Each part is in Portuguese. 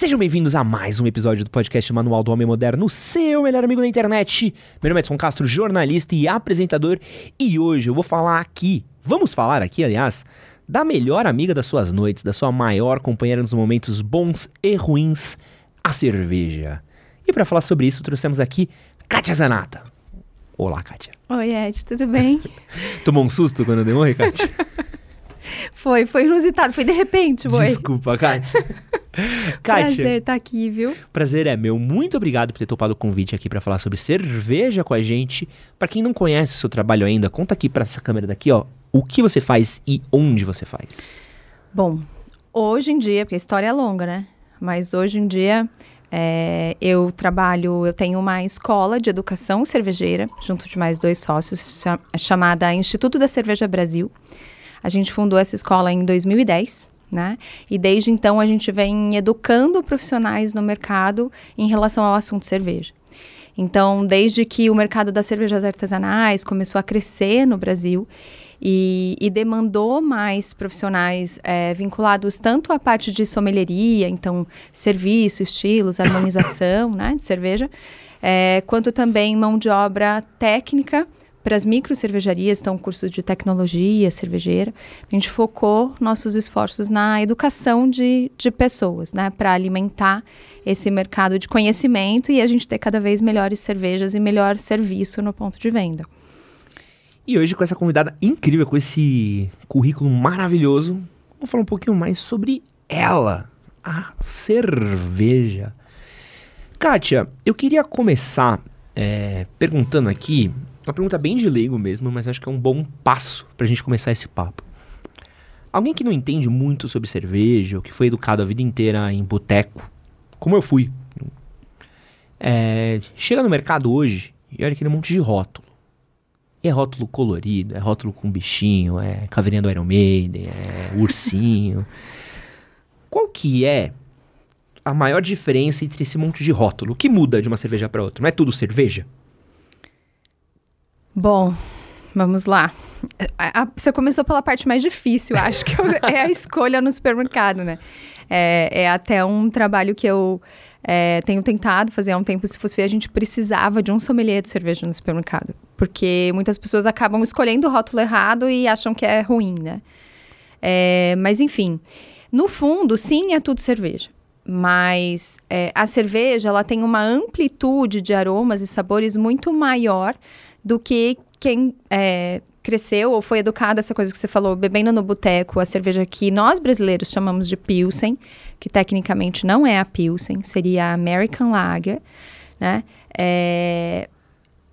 Sejam bem-vindos a mais um episódio do podcast Manual do Homem Moderno, seu melhor amigo da internet. Meu nome é Edson Castro, jornalista e apresentador, e hoje eu vou falar aqui, vamos falar aqui, aliás, da melhor amiga das suas noites, da sua maior companheira nos momentos bons e ruins, a cerveja. E para falar sobre isso, trouxemos aqui Kátia Zanata. Olá, Kátia. Oi, Ed, tudo bem? Tomou um susto quando um oi, Kátia? foi, foi inusitado, foi de repente, foi. Desculpa, Kátia. Kátia. Prazer estar aqui, viu? Prazer é meu. Muito obrigado por ter topado o convite aqui para falar sobre cerveja com a gente. Para quem não conhece o seu trabalho ainda, conta aqui para essa câmera daqui, ó, o que você faz e onde você faz. Bom, hoje em dia, porque a história é longa, né? Mas hoje em dia é, eu trabalho, eu tenho uma escola de educação cervejeira, junto de mais dois sócios, chamada Instituto da Cerveja Brasil. A gente fundou essa escola em 2010 né? E desde então a gente vem educando profissionais no mercado em relação ao assunto cerveja. Então, desde que o mercado das cervejas artesanais começou a crescer no Brasil e, e demandou mais profissionais é, vinculados tanto à parte de sommelieria, então serviço, estilos, harmonização, né, de cerveja, é, quanto também mão de obra técnica para as micro cervejarias, então cursos de tecnologia cervejeira, a gente focou nossos esforços na educação de, de pessoas, né, para alimentar esse mercado de conhecimento e a gente ter cada vez melhores cervejas e melhor serviço no ponto de venda. E hoje com essa convidada incrível, com esse currículo maravilhoso, vamos falar um pouquinho mais sobre ela, a cerveja. Kátia, eu queria começar é, perguntando aqui uma pergunta bem de leigo mesmo, mas acho que é um bom passo pra gente começar esse papo. Alguém que não entende muito sobre cerveja, ou que foi educado a vida inteira em boteco, como eu fui, é, chega no mercado hoje e olha aquele monte de rótulo. E é rótulo colorido, é rótulo com bichinho, é caveirinha do Iron Maiden, é ursinho. Qual que é a maior diferença entre esse monte de rótulo? O que muda de uma cerveja para outra? Não é tudo cerveja? Bom, vamos lá. Você começou pela parte mais difícil, acho que é a escolha no supermercado, né? É, é até um trabalho que eu é, tenho tentado fazer há um tempo. Se fosse ver, a gente precisava de um sommelier de cerveja no supermercado. Porque muitas pessoas acabam escolhendo o rótulo errado e acham que é ruim, né? É, mas, enfim, no fundo, sim, é tudo cerveja. Mas é, a cerveja, ela tem uma amplitude de aromas e sabores muito maior do que quem é, cresceu ou foi educado essa coisa que você falou, bebendo no boteco, a cerveja que nós brasileiros chamamos de Pilsen, que tecnicamente não é a Pilsen, seria a American Lager, né? É,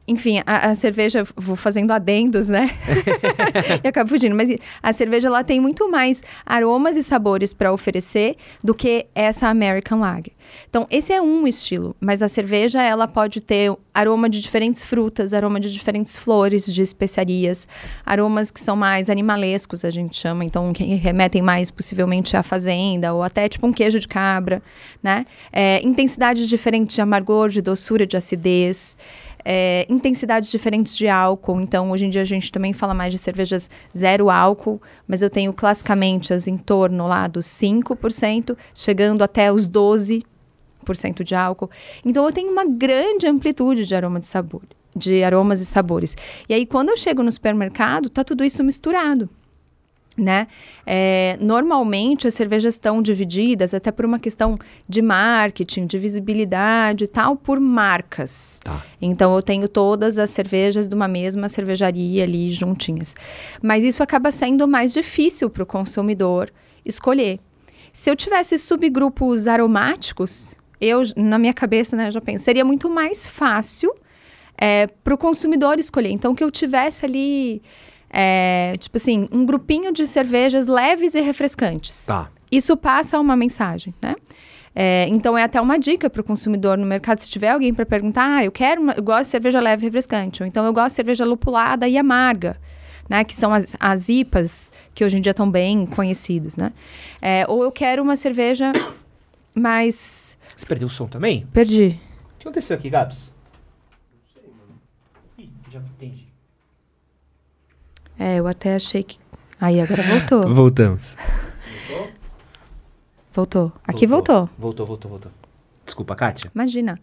enfim, a, a, cerveja, vou fazendo adendos, né? e acabo fugindo. Mas a cerveja, ela tem muito mais aromas e sabores para oferecer do que essa American Lager. Então, esse é um estilo. Mas a cerveja, ela pode ter aroma de diferentes frutas, aroma de diferentes flores, de especiarias. Aromas que são mais animalescos, a gente chama. Então, que remetem mais, possivelmente, à fazenda. Ou até, tipo, um queijo de cabra, né? É, intensidades diferentes de amargor, de doçura, de acidez é, intensidades diferentes de álcool. Então, hoje em dia a gente também fala mais de cervejas zero álcool, mas eu tenho classicamente as em torno lá dos 5%, chegando até os 12% de álcool. Então, eu tenho uma grande amplitude de aroma de sabor, de aromas e sabores. E aí, quando eu chego no supermercado, tá tudo isso misturado né? É, normalmente as cervejas estão divididas até por uma questão de marketing, de visibilidade e tal, por marcas. Tá. Então eu tenho todas as cervejas de uma mesma cervejaria ali juntinhas. Mas isso acaba sendo mais difícil para o consumidor escolher. Se eu tivesse subgrupos aromáticos, eu, na minha cabeça, né, já penso, seria muito mais fácil é, para o consumidor escolher. Então, que eu tivesse ali é, tipo assim, um grupinho de cervejas leves e refrescantes. Tá. Isso passa uma mensagem, né? É, então é até uma dica para o consumidor no mercado, se tiver alguém para perguntar, ah, eu quero, uma, eu gosto de cerveja leve e refrescante, ou então eu gosto de cerveja lupulada e amarga, né? Que são as, as IPAs que hoje em dia estão bem conhecidas, né? É, ou eu quero uma cerveja mais. Você perdeu o som também? Perdi. O que aconteceu aqui, Gabs? Não sei, mano. Ih, já entendi. É, eu até achei que. Aí agora voltou. Voltamos. Voltou. Aqui voltou. Voltou, voltou, voltou. Desculpa, Kátia. Imagina.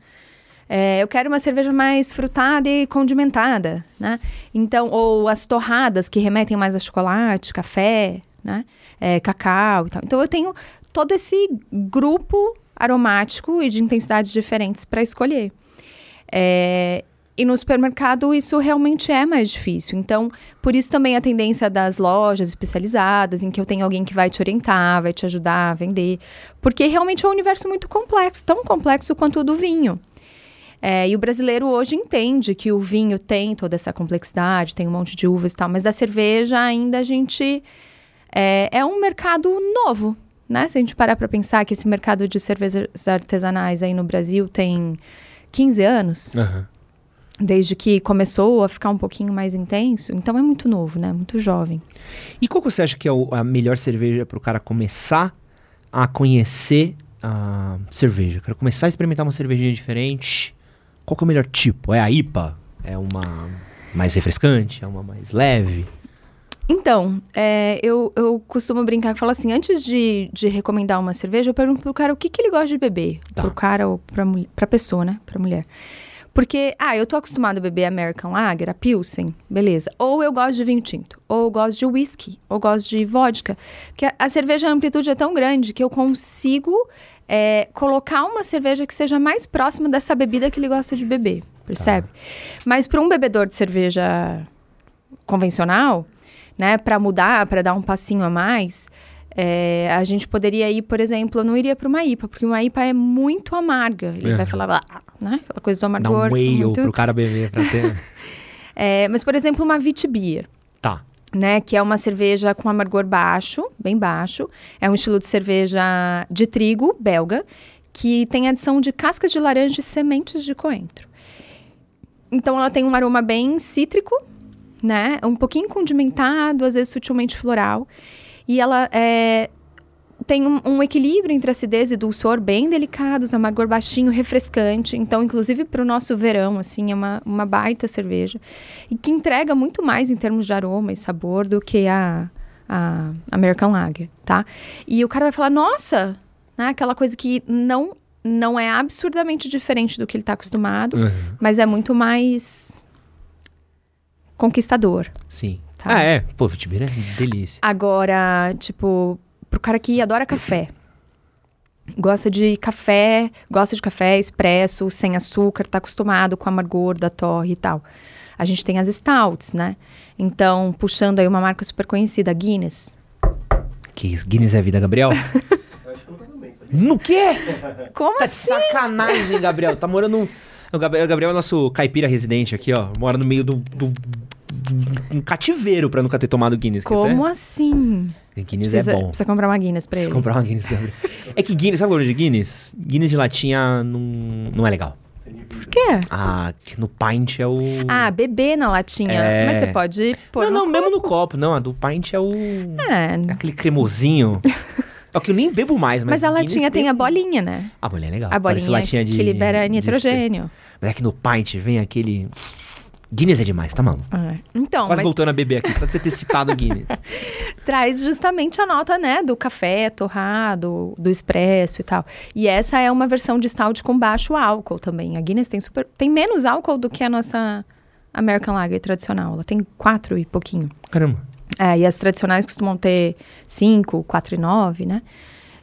É, eu quero uma cerveja mais frutada e condimentada, né? Então, ou as torradas que remetem mais a chocolate, café, né? É, cacau e tal. Então, eu tenho todo esse grupo aromático e de intensidades diferentes para escolher. É, e no supermercado isso realmente é mais difícil. Então, por isso também a tendência das lojas especializadas, em que eu tenho alguém que vai te orientar, vai te ajudar a vender. Porque realmente é um universo muito complexo, tão complexo quanto o do vinho. É, e o brasileiro hoje entende que o vinho tem toda essa complexidade, tem um monte de uvas e tal, mas da cerveja ainda a gente. É, é um mercado novo, né? Se a gente parar para pensar que esse mercado de cervejas artesanais aí no Brasil tem 15 anos. Aham. Desde que começou a ficar um pouquinho mais intenso, então é muito novo, né? Muito jovem. E qual que você acha que é o- a melhor cerveja para o cara começar a conhecer a cerveja? Quero começar a experimentar uma cervejinha diferente. Qual é o melhor tipo? É a IPA? É uma mais refrescante? É uma mais leve? Então, é, eu, eu costumo brincar que falo assim, antes de, de recomendar uma cerveja, eu pergunto pro cara o que, que ele gosta de beber. Tá. Pro cara ou pra, pra pessoa, né? Pra mulher. Porque, ah, eu tô acostumado a beber American Lager, a Pilsen, beleza. Ou eu gosto de vinho tinto, ou eu gosto de whisky, ou gosto de vodka. Porque a, a cerveja, a amplitude é tão grande que eu consigo é, colocar uma cerveja que seja mais próxima dessa bebida que ele gosta de beber, percebe? Mas para um bebedor de cerveja convencional, né, para mudar, para dar um passinho a mais, é, a gente poderia ir, por exemplo, eu não iria para uma IPA, porque uma IPA é muito amarga. Ele Uhum. vai falar, ah, né, aquela coisa do Dá amargor. um whale muito- pro cara beber pra ter. É, mas, por exemplo, uma Witbier, tá. né, que é uma cerveja com amargor baixo, bem baixo. É um estilo de cerveja de trigo belga, que tem adição de cascas de laranja e sementes de coentro. Então, ela tem um aroma bem cítrico, né? Um pouquinho condimentado, às vezes sutilmente floral. E ela é, tem um, um equilíbrio entre acidez e dulçor bem delicados, amargor baixinho, refrescante. Então, inclusive para o nosso verão, assim, é uma, uma baita cerveja. E que entrega muito mais em termos de aroma e sabor do que a, a American Lager, tá? E o cara vai falar, nossa, né? Aquela coisa que não, não é absurdamente diferente do que ele está acostumado, Uhum. mas é muito mais conquistador. Sim. Tá. Ah, é. Pô, Vitibir é delícia. Agora, tipo, pro cara que adora café. Gosta de café, gosta de café expresso, sem açúcar, tá acostumado com o amargor da torre e tal. A gente tem as stouts, né? Então, puxando aí uma marca super conhecida, Guinness. Que isso? Guinness é vida, Gabriel? no quê? Como Tá de assim? sacanagem, Gabriel. Tá morando. O Gabriel, o Gabriel é nosso caipira residente aqui, ó. Mora no meio do. do- um cativeiro pra nunca ter tomado Guinness. Como até- assim? Guinness Precisa, é bom. precisa comprar uma Guinness pra Precisa ele. comprar uma Guinness, Gabriel. É que Guinness, sabe o de Guinness? Guinness de latinha não, não é legal. Por quê? Ah, que no pint é o. Ah, beber na latinha. É. Mas você pode pôr não, no não, mesmo no copo, não. A do pint é o. É, É aquele cremosinho. é o que eu nem bebo mais, mas. mas a Guinness latinha tem a um- bolinha, né? A bolinha é legal. A bolinha latinha de, que libera de nitrogênio. espe- Mas é que no pint vem aquele. Guinness é demais, tá maluco? É. Então, Quase mas voltando a beber aqui, só de você ter citado o Guinness. traz justamente a nota, né, do café torrado, do expresso e tal. E essa é uma versão de stout com baixo álcool também. A Guinness tem super tem menos álcool do que a nossa American Lager tradicional. Ela tem quatro e pouquinho. Caramba. É, e as tradicionais costumam ter 5, 4 e 9, né?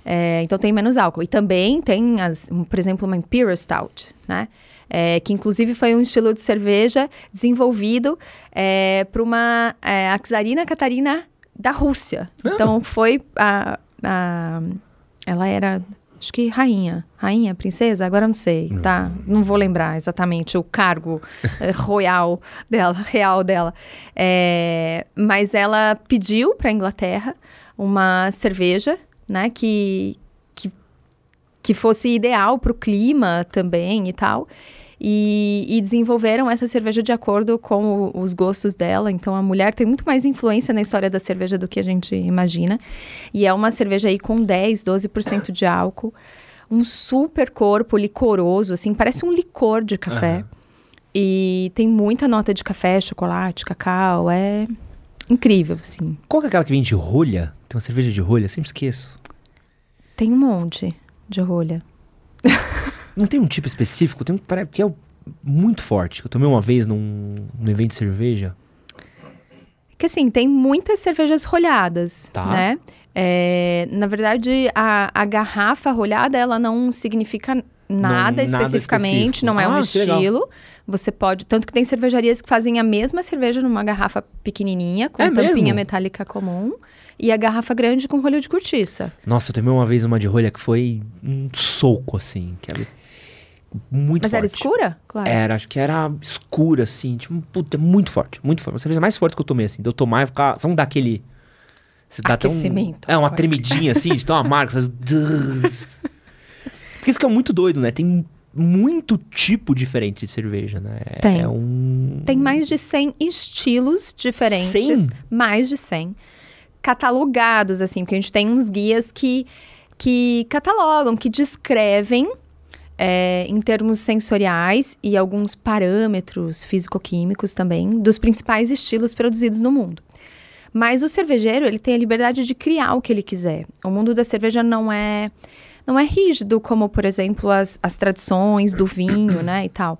É, então tem menos álcool. E também tem, as, por exemplo, uma Imperial Stout, né? É, que inclusive foi um estilo de cerveja desenvolvido é, para uma é, czarina Catarina da Rússia. Então foi a, a- Ela era, acho que rainha. Rainha, princesa? Agora não sei, tá? Não vou lembrar exatamente o cargo eh, royal dela, real dela. É, mas ela pediu para a Inglaterra uma cerveja, né? Que, que, que fosse ideal para o clima também e tal. E, e desenvolveram essa cerveja de acordo com o- os gostos dela. Então a mulher tem muito mais influência na história da cerveja do que a gente imagina. E é uma cerveja aí com 10, 12% de álcool. Um super corpo licoroso, assim, parece um licor de café. Aham. E tem muita nota de café, chocolate, cacau. É incrível, assim. Qual que é aquela que vem de rolha? Tem uma cerveja de rolha? Sempre esqueço. Tem um monte de rolha. Não tem um tipo específico? Tem um que é muito forte. Eu tomei uma vez num, num evento de cerveja. Que assim, tem muitas cervejas rolhadas, Tá. né? É, na verdade, a, a garrafa rolhada, ela não significa nada, nada especificamente, específico. não é um Ah, que legal. estilo. Você pode. Tanto que tem cervejarias que fazem a mesma cerveja numa garrafa pequenininha, com É tampinha mesmo? metálica comum, e a garrafa grande com rolho de cortiça. Nossa, eu tomei uma vez uma de rolha que foi um soco, assim. Que era muito Mas forte. era escura? Claro. Era, acho que era escura, assim. Tipo, puta, muito forte, muito forte. Uma cerveja mais forte que eu tomei, assim. De eu tomar e ficar. Só não dá aquele. Você dá até um- Aquecimento. é, uma tremidinha, assim, de tomar marca. Porque isso que é muito doido, né? Tem muito tipo diferente de cerveja, né? Tem. É um. Tem mais de 100 estilos diferentes. 100? Mais de 100. Catalogados, assim, porque a gente tem uns guias que, que catalogam, que descrevem é, em termos sensoriais e alguns parâmetros físico-químicos também dos principais estilos produzidos no mundo. Mas o cervejeiro, ele tem a liberdade de criar o que ele quiser. O mundo da cerveja não é não é rígido como, por exemplo, as, as tradições do vinho, né, e tal.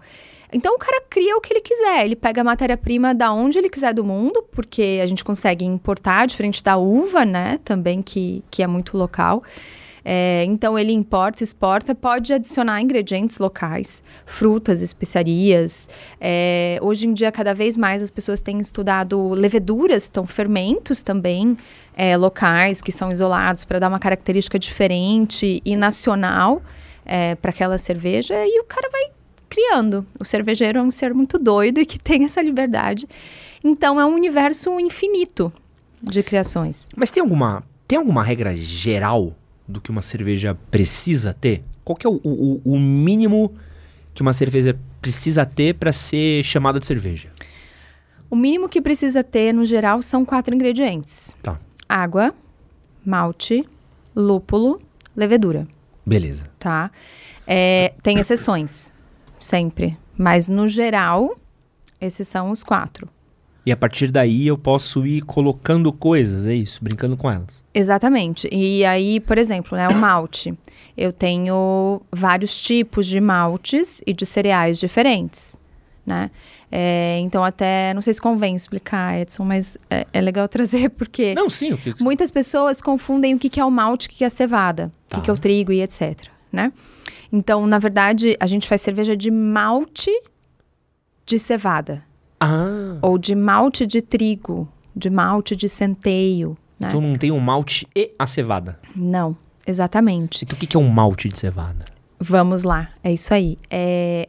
Então o cara cria o que ele quiser. Ele pega a matéria-prima da onde ele quiser do mundo, porque a gente consegue importar, diferente da uva, né? Também que, que é muito local. É, então ele importa, exporta, pode adicionar ingredientes locais, frutas, especiarias. É, hoje em dia, cada vez mais as pessoas têm estudado leveduras, então fermentos também é, locais que são isolados para dar uma característica diferente e nacional para aquela cerveja. E o cara vai criando. O cervejeiro é um ser muito doido e que tem essa liberdade. Então é um universo infinito de criações. Mas tem alguma, tem alguma regra geral do que uma cerveja precisa ter? Qual que é o, o, o mínimo que uma cerveja precisa ter para ser chamada de cerveja? O mínimo que precisa ter, no geral, são quatro ingredientes: Tá. água, malte, lúpulo, levedura, Beleza. tá? É, tem exceções, sempre. Mas, no geral, esses são os quatro. E a partir daí eu posso ir colocando coisas, é isso? Brincando com elas. Exatamente. E aí, por exemplo, né, o malte. Eu tenho vários tipos de maltes e de cereais diferentes, né? É, então, até, não sei se convém explicar, Edson, mas é, é legal trazer porque Não, sim. O que... muitas pessoas confundem o que, que é o malte, o que, que é a cevada, o Tá. que, que é o trigo e etc, né? Então, na verdade, a gente faz cerveja de malte de cevada Ah, ou de malte de trigo, de malte de centeio, né? então não tem um malte e a cevada. Não, exatamente. Então o que é um malte de cevada? Vamos lá, é isso aí. É,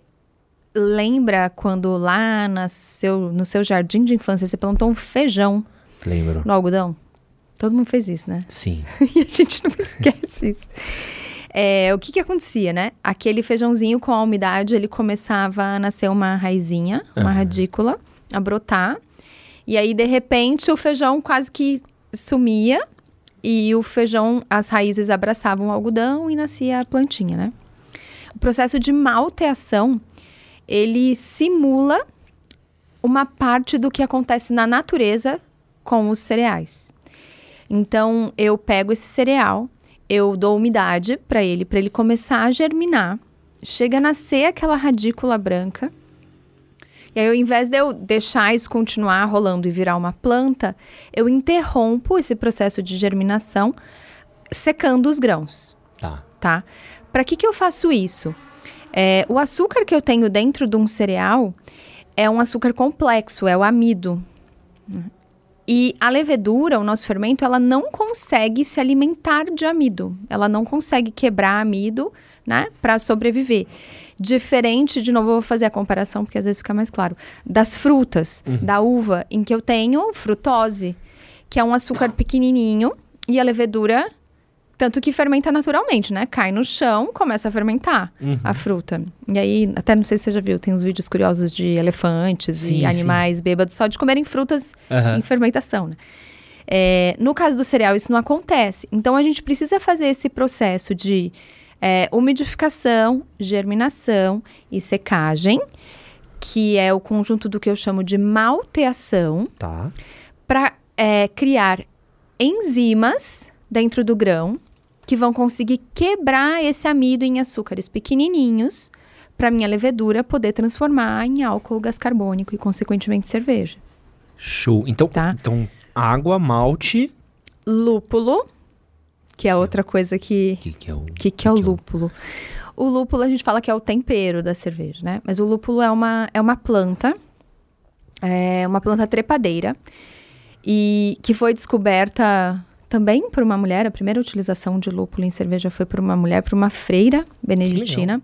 Lembra quando lá na seu, no seu jardim de infância você plantou um feijão Lembro. no algodão? Todo mundo fez isso, né? Sim. e a gente não esquece isso. É, o que que acontecia, né? Aquele feijãozinho com a umidade, ele começava a nascer uma raizinha, uma radícula, a brotar. E aí, de repente, o feijão quase que sumia e o feijão, as raízes abraçavam o algodão e nascia a plantinha, né? O processo de malteação, ele simula uma parte do que acontece na natureza com os cereais. Então, eu pego esse cereal, eu dou umidade para ele, para ele começar a germinar. Chega a nascer aquela radícula branca. E aí, ao invés de eu deixar isso continuar rolando e virar uma planta, eu interrompo esse processo de germinação secando os grãos Tá. tá? Para que, que eu faço isso? É, o açúcar que eu tenho dentro de um cereal é um açúcar complexo, é o amido. E a levedura, o nosso fermento, ela não consegue se alimentar de amido. Ela não consegue quebrar amido, né, para sobreviver. Diferente, de novo, eu vou fazer a comparação porque às vezes fica mais claro, das frutas, da uva, em que eu tenho frutose, que é um açúcar pequenininho e a levedura tanto que fermenta naturalmente, né? Cai no chão, começa a fermentar Uhum. a fruta. E aí, até não sei se você já viu, tem uns vídeos curiosos de elefantes Sim, e animais bêbados só de comerem frutas Aham. em fermentação, né? É, no caso do cereal, isso não acontece. Então, a gente precisa fazer esse processo de é, umidificação, germinação e secagem, que é o conjunto do que eu chamo de malteação, Tá. para criar enzimas dentro do grão que vão conseguir quebrar esse amido em açúcares pequenininhos para minha levedura poder transformar em álcool gás carbônico e consequentemente cerveja. Show. Então, Tá. então água, malte. Lúpulo, que é outra coisa que O que, que é o. O que, que é o lúpulo? O lúpulo a gente fala que é o tempero da cerveja, né? Mas o lúpulo é uma, é uma planta, é uma planta trepadeira, e que foi descoberta também por uma mulher. A primeira utilização de lúpulo em cerveja foi por uma mulher, por uma freira beneditina.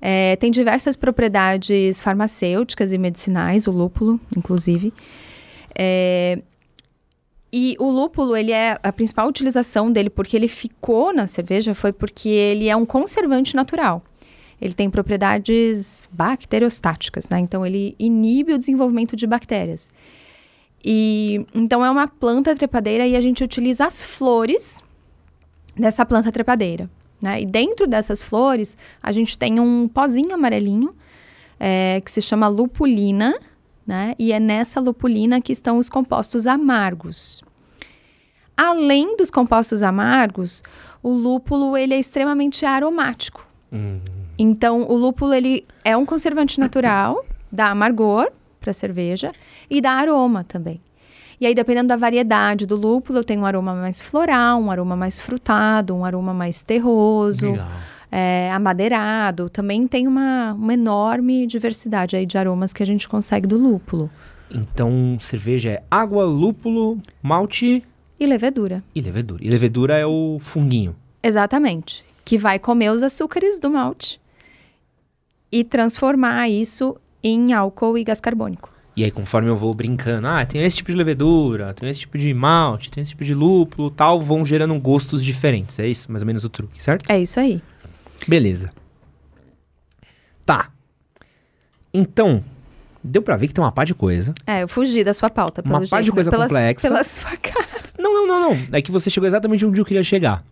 É, tem diversas propriedades farmacêuticas e medicinais, o lúpulo, inclusive. É, e o lúpulo, ele é a principal utilização dele, porque ele ficou na cerveja, foi porque ele é um conservante natural. Ele tem propriedades bacteriostáticas, né? Então ele inibe o desenvolvimento de bactérias. E então é uma planta trepadeira e a gente utiliza as flores dessa planta trepadeira. Né? E dentro dessas flores, a gente tem um pozinho amarelinho é, que se chama lupulina, né? E é nessa lupulina que estão os compostos amargos. Além dos compostos amargos, o lúpulo ele é extremamente aromático. Hum, Então, o lúpulo ele é um conservante natural, dá amargor para a cerveja e dá aroma também. E aí, dependendo da variedade do lúpulo, eu tenho um aroma mais floral, um aroma mais frutado, um aroma mais terroso, é, amadeirado. Também tem uma, uma enorme diversidade aí de aromas que a gente consegue do lúpulo. Então, cerveja é água, lúpulo, malte E levedura. e levedura. E levedura é o funguinho. Exatamente. Que vai comer os açúcares do malte e transformar isso em álcool e gás carbônico. E aí, conforme eu vou brincando, ah, tem esse tipo de levedura, tem esse tipo de malte, tem esse tipo de lúpulo tal, vão gerando gostos diferentes. É isso, mais ou menos o truque, certo? É isso aí. Beleza. Tá. Então, deu pra ver que tem uma pá de coisa. É, eu fugi da sua pauta, pelo Uma jeito. pá de coisa pela, complexa. Pela sua cara. Não, não, não, não. É que você chegou exatamente onde eu queria chegar.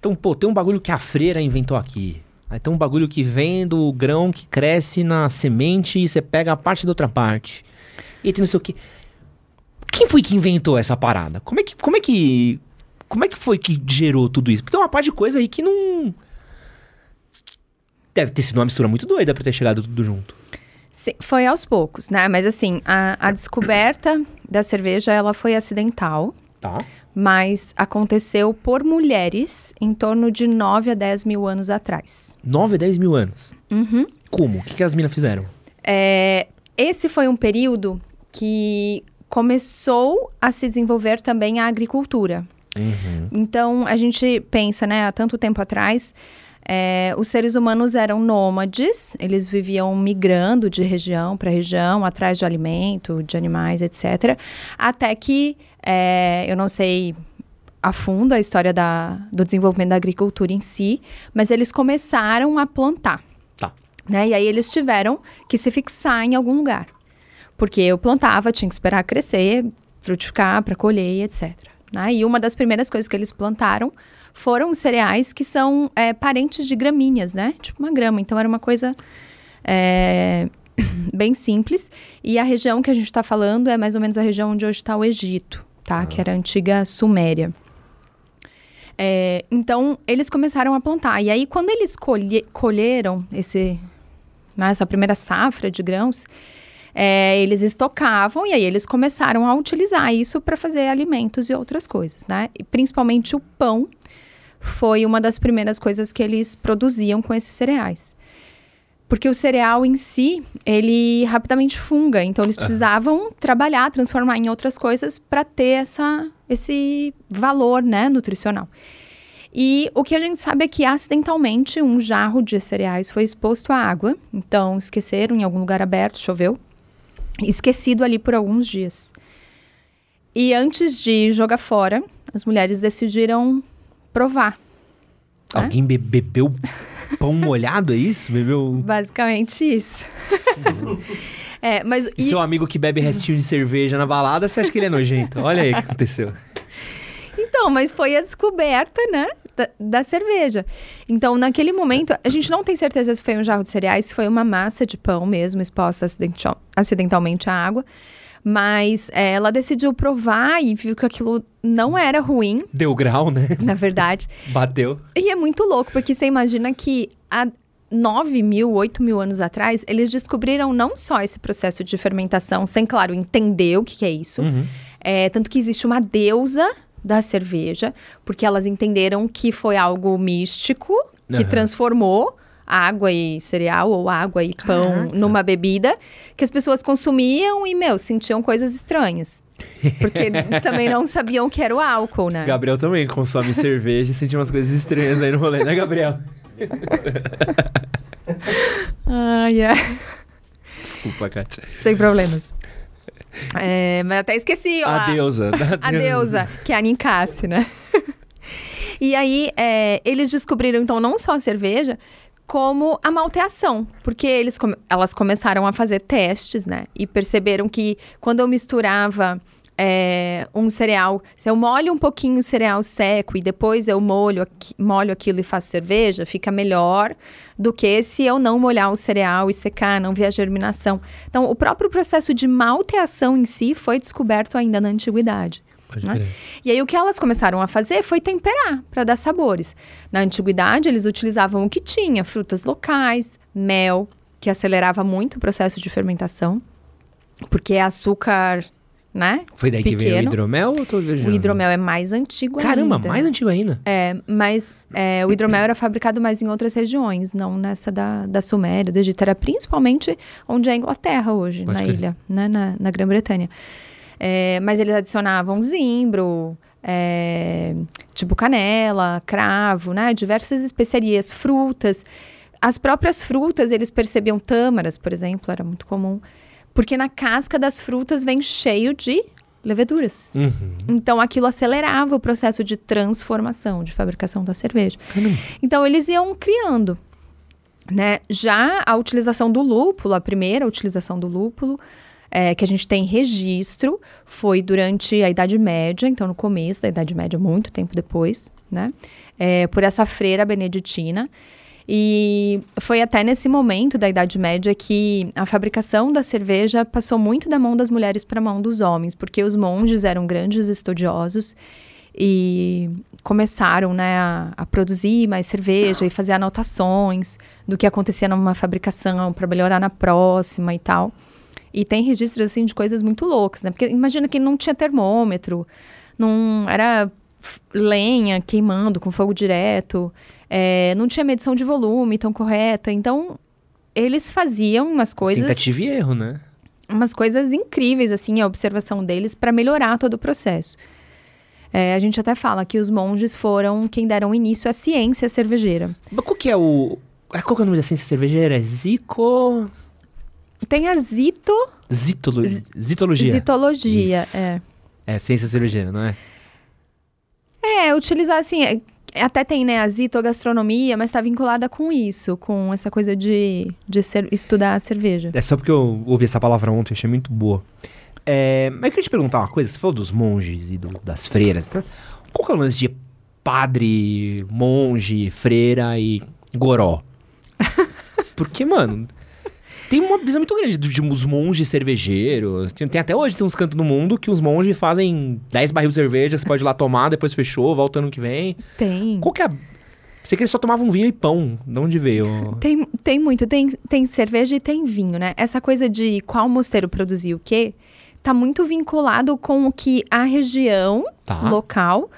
Então, pô, tem um bagulho que a freira inventou aqui. Tem um bagulho que vem do grão que cresce na semente e você pega a parte da outra parte. E tem não sei o que. Quem foi que inventou essa parada? Como é que. Como é que. Como é que foi que gerou tudo isso? Porque tem uma parte de coisa aí que não. Deve ter sido uma mistura muito doida pra ter chegado tudo junto. Sim, foi aos poucos, né? Mas assim, a, a descoberta da cerveja, ela foi acidental. Tá. Mas aconteceu por mulheres em torno de 9 a 10 mil anos atrás. 9 a 10 mil anos. Uhum. Como? O que, que as minas fizeram? É, esse foi um período que começou a se desenvolver também a agricultura. Uhum. Então, a gente pensa, né, há tanto tempo atrás, é, os seres humanos eram nômades, eles viviam migrando de região para região, atrás de alimento, de animais, etc. Até que, é, eu não sei a fundo a história da, do desenvolvimento da agricultura em si, mas eles começaram a plantar. Tá. Né? E aí eles tiveram que se fixar em algum lugar. Porque eu plantava, tinha que esperar crescer, frutificar para colher, etc. Né? E uma das primeiras coisas que eles plantaram foram os cereais que são é, parentes de gramíneas, né? Tipo uma grama. Então era uma coisa é, bem simples. E a região que a gente está falando é mais ou menos a região onde hoje está o Egito, tá? Que era a antiga Suméria. É, então, eles começaram a plantar. E aí, quando eles colhe- colheram esse, né, essa primeira safra de grãos, é, eles estocavam e aí eles começaram a utilizar isso para fazer alimentos e outras coisas, né? E principalmente o pão foi uma das primeiras coisas que eles produziam com esses cereais. Porque o cereal em si, ele rapidamente funga, então eles precisavam trabalhar, transformar em outras coisas para ter essa, esse valor, né, nutricional. E o que a gente sabe é que acidentalmente um jarro de cereais foi exposto à água, então esqueceram em algum lugar aberto, choveu, esquecido ali por alguns dias. E antes de jogar fora, as mulheres decidiram provar. É? Alguém be- bebeu pão molhado, é isso? Bebeu. Basicamente isso. é, mas E e- seu amigo que bebe restinho de cerveja na balada, você acha que ele é nojento? Olha aí o que aconteceu. Então, mas foi a descoberta, né, da, da cerveja. Então, naquele momento, a gente não tem certeza se foi um jarro de cereais, se foi uma massa de pão mesmo, exposta acidental- acidentalmente à água. Mas é, ela decidiu provar e viu que aquilo não era ruim, Deu grau, né? na verdade. Bateu. E é muito louco, porque você imagina que há 9 mil, 8 mil anos atrás, eles descobriram não só esse processo de fermentação, sem, claro, entender o que, que é isso. Uhum. É, tanto que existe uma deusa da cerveja, porque elas entenderam que foi algo místico que Aham. transformou água e cereal ou água e pão Caraca. numa bebida que as pessoas consumiam e, meu, sentiam coisas estranhas. Porque eles também não sabiam o que era o álcool, né? Gabriel também consome cerveja e sente umas coisas estranhas aí no rolê, né, Gabriel? Ai, ai. Desculpa, Kátia. Sem problemas. É, mas até esqueci, ó. A deusa. A deusa, que é a Ninkasi, né? e aí, é, eles descobriram, então, não só a cerveja, como a malteação. Porque eles elas começaram a fazer testes, né? E perceberam que quando eu misturava é, um cereal, se eu molho um pouquinho o cereal seco e depois eu molho, molho aquilo e faço cerveja, fica melhor do que se eu não molhar o cereal e secar, não ver a germinação. Então, o próprio processo de malteação em si foi descoberto ainda na antiguidade. Né? E aí o que elas começaram a fazer foi temperar para dar sabores. Na antiguidade eles utilizavam o que tinha, frutas locais, mel, que acelerava muito o processo de fermentação, porque é açúcar, né? Foi daí que veio o Pequeno. hidromel ou tô viajando? O hidromel é mais antigo Caramba, ainda. mais antigo ainda. É, mas é, o hidromel era fabricado mais em outras regiões, não nessa da, da Suméria, do Egito. Era principalmente onde é a Inglaterra hoje, Pode na crer. ilha, né, na, na Grã-Bretanha. É, mas eles adicionavam zimbro, é, tipo canela, cravo, né? Diversas especiarias, frutas. As próprias frutas, eles percebiam tâmaras, por exemplo, era muito comum. Porque na casca das frutas vem cheio de leveduras. Uhum. Então aquilo acelerava o processo de transformação, de fabricação da cerveja. Caramba. Então eles iam criando, né? Já a utilização do lúpulo, a primeira utilização do lúpulo, é, que a gente tem registro, foi durante a Idade Média, então no começo da Idade Média, muito tempo depois, né? É, por essa freira beneditina. E foi até nesse momento da Idade Média que a fabricação da cerveja passou muito da mão das mulheres para a mão dos homens, porque os monges eram grandes estudiosos e começaram né, a, a produzir mais cerveja e fazer anotações do que acontecia numa fabricação para melhorar na próxima e tal. E tem registros assim de coisas muito loucas, né? Porque imagina que não tinha termômetro, não era lenha queimando com fogo direto, é, não tinha medição de volume tão correta. Então eles faziam umas coisas Tentativa e erro, né? umas coisas incríveis, assim, a observação deles para melhorar todo o processo. É, a gente até fala que os monges foram quem deram início à ciência cervejeira. Mas qual que é o... ah, Qual que é o nome da ciência cervejeira? É Zico... Tem a zito, Zitolo... Zitologia. zitologia. Isso. É. É, ciência cervejeira, não é? é, utilizar assim. é- até tem, né, a zitogastronomia, mas está vinculada com isso, com essa coisa de, de ser- estudar a cerveja. É só porque eu ouvi essa palavra ontem, achei muito boa. É, mas eu queria te perguntar uma coisa, você falou dos monges e do- das freiras. tá? Qual que é o lance de padre, monge, freira e goró? Porque, mano, tem uma brisa muito grande de uns monges cervejeiros. Tem, tem até hoje tem uns cantos no mundo que os monges fazem 10 barril de cerveja, você pode ir lá tomar, depois fechou, volta ano que vem. Tem. Qual que é a... Sei que eles só tomavam vinho e pão. De onde veio? Tem, tem muito, tem, tem cerveja e tem vinho, né? Essa coisa de qual mosteiro produzia o quê, tá muito vinculado com o que a região Tá. local,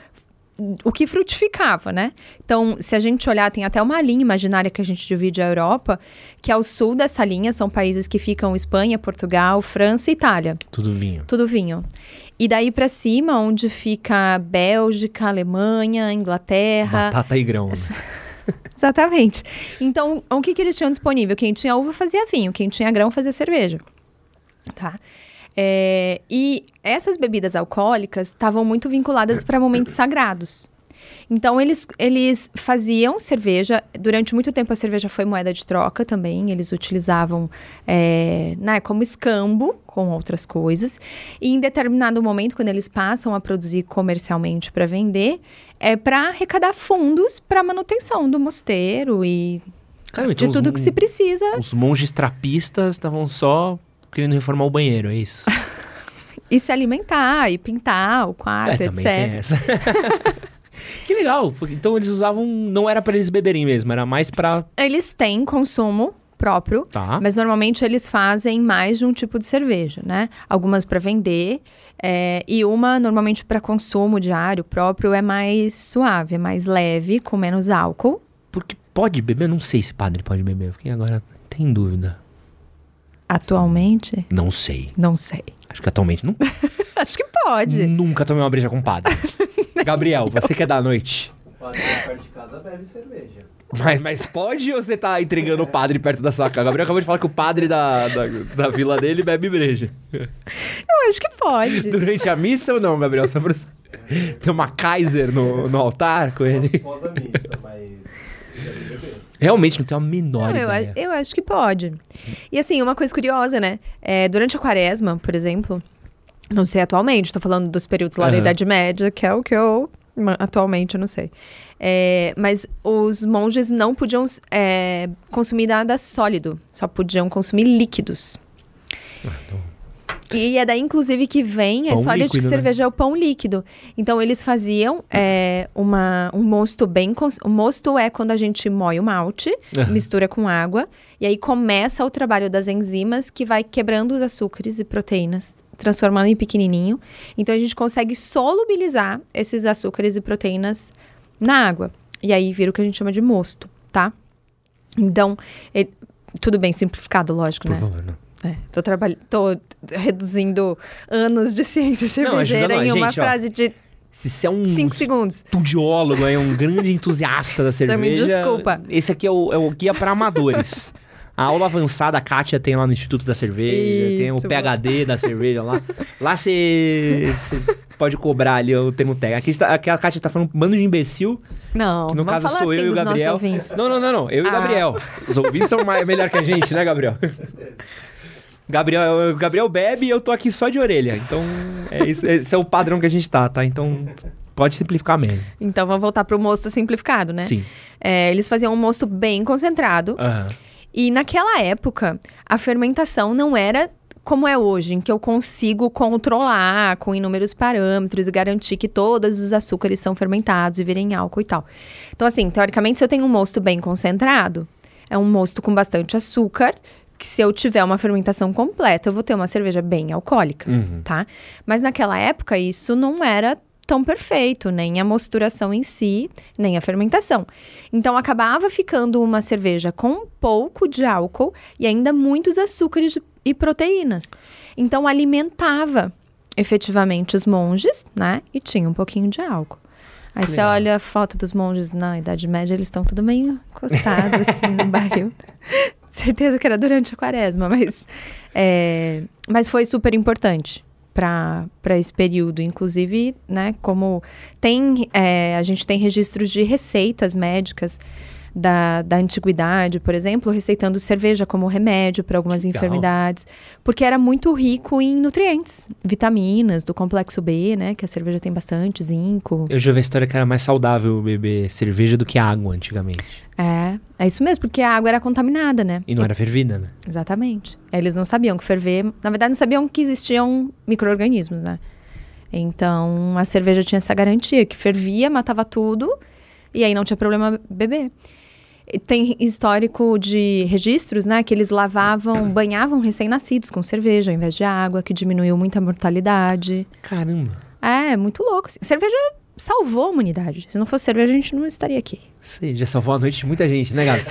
o que frutificava, né? Então, se a gente olhar, tem até uma linha imaginária que a gente divide a Europa, que ao sul dessa linha são países que ficam Espanha, Portugal, França e Itália. Tudo vinho. Tudo vinho. E daí pra cima, onde fica Bélgica, Alemanha, Inglaterra, Batata e grão. né? Exatamente. Então, o que, que eles tinham disponível? Quem tinha uva fazia vinho, quem tinha grão fazia cerveja. Tá? É, e essas bebidas alcoólicas estavam muito vinculadas para momentos sagrados. Então, eles, eles faziam cerveja. Durante muito tempo, a cerveja foi moeda de troca também. Eles utilizavam é, né, como escambo com outras coisas. E em determinado momento, quando eles passam a produzir comercialmente para vender, é para arrecadar fundos para manutenção do mosteiro e de então os tudo que se precisa. Os monges trapistas estavam só querendo reformar o banheiro, é isso? e se alimentar, e pintar o quarto, É, etc. tem essa. que legal. Então eles usavam. Não era pra eles beberem mesmo, era mais pra. Eles têm consumo próprio, Tá. mas normalmente eles fazem mais de um tipo de cerveja, né? Algumas para vender é, e uma normalmente para consumo diário próprio é mais suave, é mais leve, com menos álcool. Porque pode beber? Não sei se padre pode beber. Fiquei agora. Tem dúvida. Atualmente, Não sei. não sei. Acho que atualmente não. Acho que pode. Nunca tomei uma breja com padre. Gabriel, você que é da noite. O padre lá perto de casa bebe cerveja. Mas, mas pode ou você tá entregando o padre perto da sua casa? Gabriel acabou de falar que o padre da, da, da vila dele bebe breja. Eu acho que pode. Durante a missa ou não, Gabriel? Só pra... Tem uma Kaiser no, no altar com ele. Após a missa, mas. Realmente não tenho a menor Não, eu, ideia. eu acho que pode. E assim, uma coisa curiosa, né? É, durante a quaresma, por exemplo, não sei atualmente, tô falando dos períodos lá da Aham. Idade Média, que é o que eu. Atualmente, eu não sei. É, mas os monges não podiam é, consumir nada sólido, só podiam consumir líquidos. E é daí, inclusive, que vem a Pão história de líquido, que né? cerveja é o pão líquido. Então, eles faziam é, uma, um mosto bem... cons- O mosto é quando a gente moe o malte, mistura com água, e aí começa o trabalho das enzimas que vai quebrando os açúcares e proteínas, transformando em pequenininho. Então, a gente consegue solubilizar esses açúcares e proteínas na água. E aí vira o que a gente chama de mosto, tá? Então, ele- tudo bem simplificado, lógico, Por né? favor, não. É, tô, trabalh... tô reduzindo anos de ciência Não, ajuda cervejeira nós, em uma gente, ó. frase de Se você é um 5 segundos. estudiólogo, é um grande entusiasta da Você cerveja. me desculpa. Esse aqui é o, é o guia para amadores. A aula avançada a Kátia tem lá no Instituto da Cerveja, tem o Isso, PHD da cerveja lá. Lá você pode cobrar ali o termo técnico. Aqui, está- aqui a Kátia tá falando um bando de imbecil, Não, que no vamos caso falar sou assim eu e o Gabriel. Não, não, não, não. Eu e o Ah. Gabriel. Os ouvintes são mais, melhor que a gente, né, Gabriel? Gabriel, o Gabriel bebe e eu tô aqui só de orelha. Então, é isso, esse é o padrão que a gente tá, tá? Então, pode simplificar mesmo. Então vamos voltar pro mosto simplificado, né? Sim. É, eles faziam um mosto bem concentrado. Aham. E naquela época, a fermentação não era como é hoje, em que eu consigo controlar com inúmeros parâmetros e garantir que todos os açúcares são fermentados e virem álcool e tal. Então, assim, teoricamente, se eu tenho um mosto bem concentrado, é um mosto com bastante açúcar, que se eu tiver uma fermentação completa, eu vou ter uma cerveja bem alcoólica, Uhum. tá? Mas naquela época, isso não era tão perfeito, nem a mosturação em si, nem a fermentação. Então acabava ficando uma cerveja com um pouco de álcool e ainda muitos açúcares e proteínas. Então alimentava efetivamente os monges, né? E tinha um pouquinho de álcool. Aí você olha a foto dos monges na Idade Média, eles estão tudo meio encostados assim no barril. Certeza que era durante a quaresma, mas, é, mas foi super importante para esse período. Inclusive, né, como tem, é, a gente tem registros de receitas médicas da, da antiguidade, por exemplo, receitando cerveja como remédio para algumas Legal. enfermidades, porque era muito rico em nutrientes, vitaminas do complexo B, né, que a cerveja tem bastante, zinco. Eu já vi a história que era mais saudável beber cerveja do que água antigamente. É, é isso mesmo, porque a água era contaminada, né? E não era fervida, né? Exatamente. Eles não sabiam que ferver. Na verdade, não sabiam que existiam micro-organismos, né? Então, a cerveja tinha essa garantia, que fervia, matava tudo, e aí não tinha problema beber. Tem histórico de registros, né? Que eles lavavam, banhavam recém-nascidos com cerveja ao invés de água, que diminuiu muito a mortalidade. Caramba. É, muito louco. assim. Cerveja salvou a humanidade. Se não fosse cerveja, a gente não estaria aqui. Você já salvou a noite de muita gente, né, Gabs?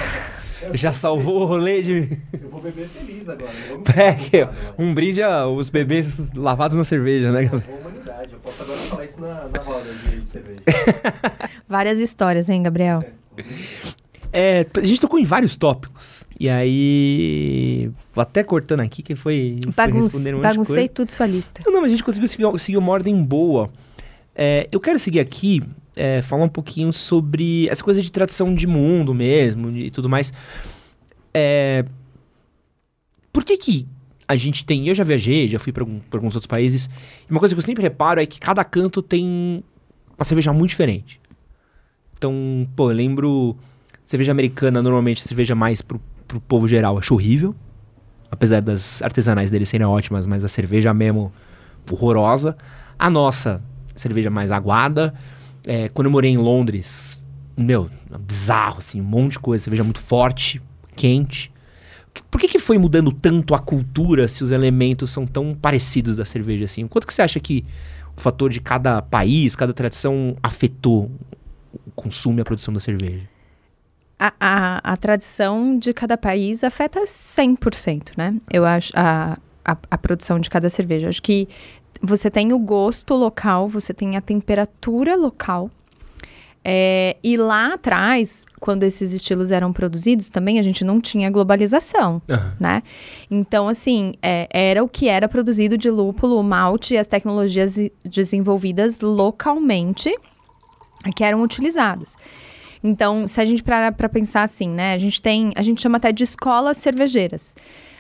Já salvou o rolê de. Eu vou beber feliz agora. não Vamos É, um brinde aos bebês lavados na cerveja, né, né? Gabriel? Humanidade. Eu posso agora falar isso na, na roda de cerveja. Várias histórias, hein, Gabriel? É, a gente tocou em vários tópicos. E aí. Vou até cortando aqui, que foi. foi Bagun respondendo um baguncei tudo sua lista. Não, não, mas a gente conseguiu seguir, seguir uma ordem boa. É, eu quero seguir aqui, é, falar um pouquinho sobre essa coisa de tradição de mundo mesmo e tudo mais. É, por que que a gente tem... Eu já viajei, já fui para alguns outros países. E uma coisa que eu sempre reparo é que cada canto tem uma cerveja muito diferente. Então, pô, eu lembro... Cerveja americana, normalmente, a cerveja mais pro, pro povo geral acho horrível. Apesar das artesanais deles serem ótimas, mas a cerveja mesmo horrorosa. A nossa, cerveja mais aguada. É, quando eu morei em Londres, meu, bizarro, assim, um monte de coisa. Cerveja muito forte, quente. Por que, que foi mudando tanto a cultura se os elementos são tão parecidos da cerveja assim? Quanto que você acha que o fator de cada país, cada tradição afetou o consumo e a produção da cerveja? A, a, a tradição de cada país afeta 100%, né? Eu acho a, a, a produção de cada cerveja. Acho que você tem o gosto local, você tem a temperatura local. É, e lá atrás, quando esses estilos eram produzidos, também a gente não tinha globalização, Aham. né? Então, assim, é, era o que era produzido de lúpulo, malte e as tecnologias desenvolvidas localmente que eram utilizadas. Então, se a gente parar para pensar assim, né? A gente tem, a gente chama até de escolas cervejeiras.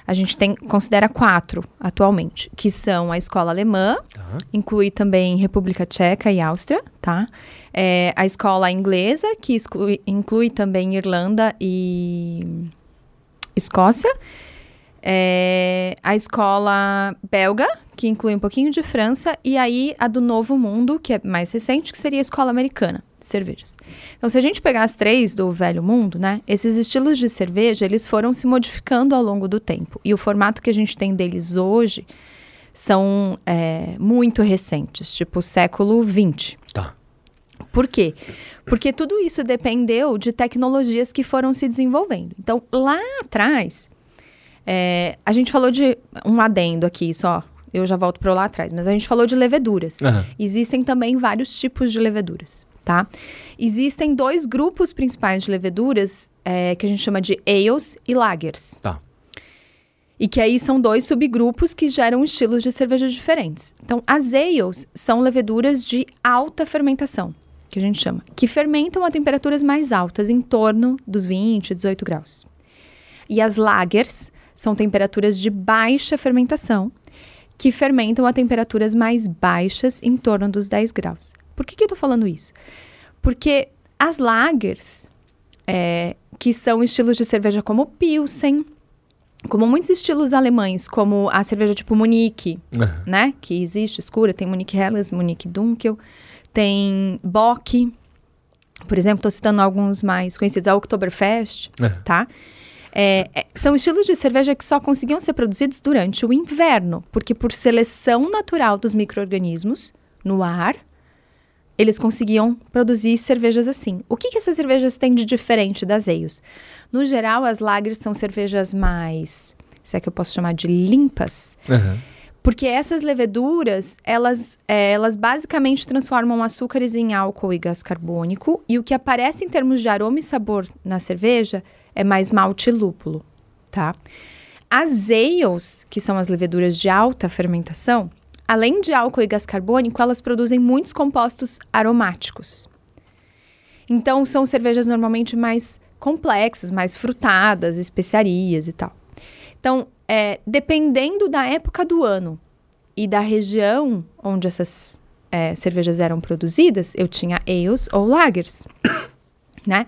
A gente tem, considera quatro atualmente, que são a escola alemã, Tá. inclui também República Tcheca e Áustria, tá? É, a escola inglesa, que exclui- inclui também Irlanda e Escócia. É, a escola belga, que inclui um pouquinho de França. E aí a do Novo Mundo, que é mais recente, que seria a escola americana cervejas. Então, se a gente pegar as três do Velho Mundo, né? Esses estilos de cerveja, eles foram se modificando ao longo do tempo. E o formato que a gente tem deles hoje são é, muito recentes, tipo século XX. Tá. Por quê? Porque tudo isso dependeu de tecnologias que foram se desenvolvendo. Então, lá atrás, é, a gente falou de um adendo aqui só. Eu já volto para lá atrás, mas a gente falou de leveduras. Aham. Existem também vários tipos de leveduras, tá? Existem dois grupos principais de leveduras é, que a gente chama de ales e lagers. Tá. E que aí são dois subgrupos que geram estilos de cerveja diferentes. Então, as ales são leveduras de alta fermentação, que a gente chama, que fermentam a temperaturas mais altas, em torno dos 20, 18 graus. E as lagers são temperaturas de baixa fermentação, que fermentam a temperaturas mais baixas, em torno dos 10 graus. Por que, que eu tô falando isso? Porque as lagers, é, que são estilos de cerveja como Pilsen, como muitos estilos alemães, como a cerveja tipo Munique, Aham. né? Que existe, escura, tem Munique Helles, Munique Dunkel, tem Bock, por exemplo, estou citando alguns mais conhecidos, a Oktoberfest, Aham. tá? É, é, são estilos de cerveja que só conseguiam ser produzidos durante o inverno, porque por seleção natural dos micro-organismos no ar, eles conseguiam produzir cervejas assim. O que, que essas cervejas têm de diferente das eios? No geral, as lagers são cervejas mais, se é que eu posso chamar de limpas, Aham. porque essas leveduras, elas, é, elas basicamente transformam açúcares em álcool e gás carbônico, e o que aparece em termos de aroma e sabor na cerveja é mais malte e lúpulo, tá? As ales, que são as leveduras de alta fermentação, além de álcool e gás carbônico, elas produzem muitos compostos aromáticos. Então, são cervejas normalmente mais complexas, mais frutadas, especiarias e tal. Então, é, dependendo da época do ano e da região onde essas é, cervejas eram produzidas, eu tinha ales ou lagers, né?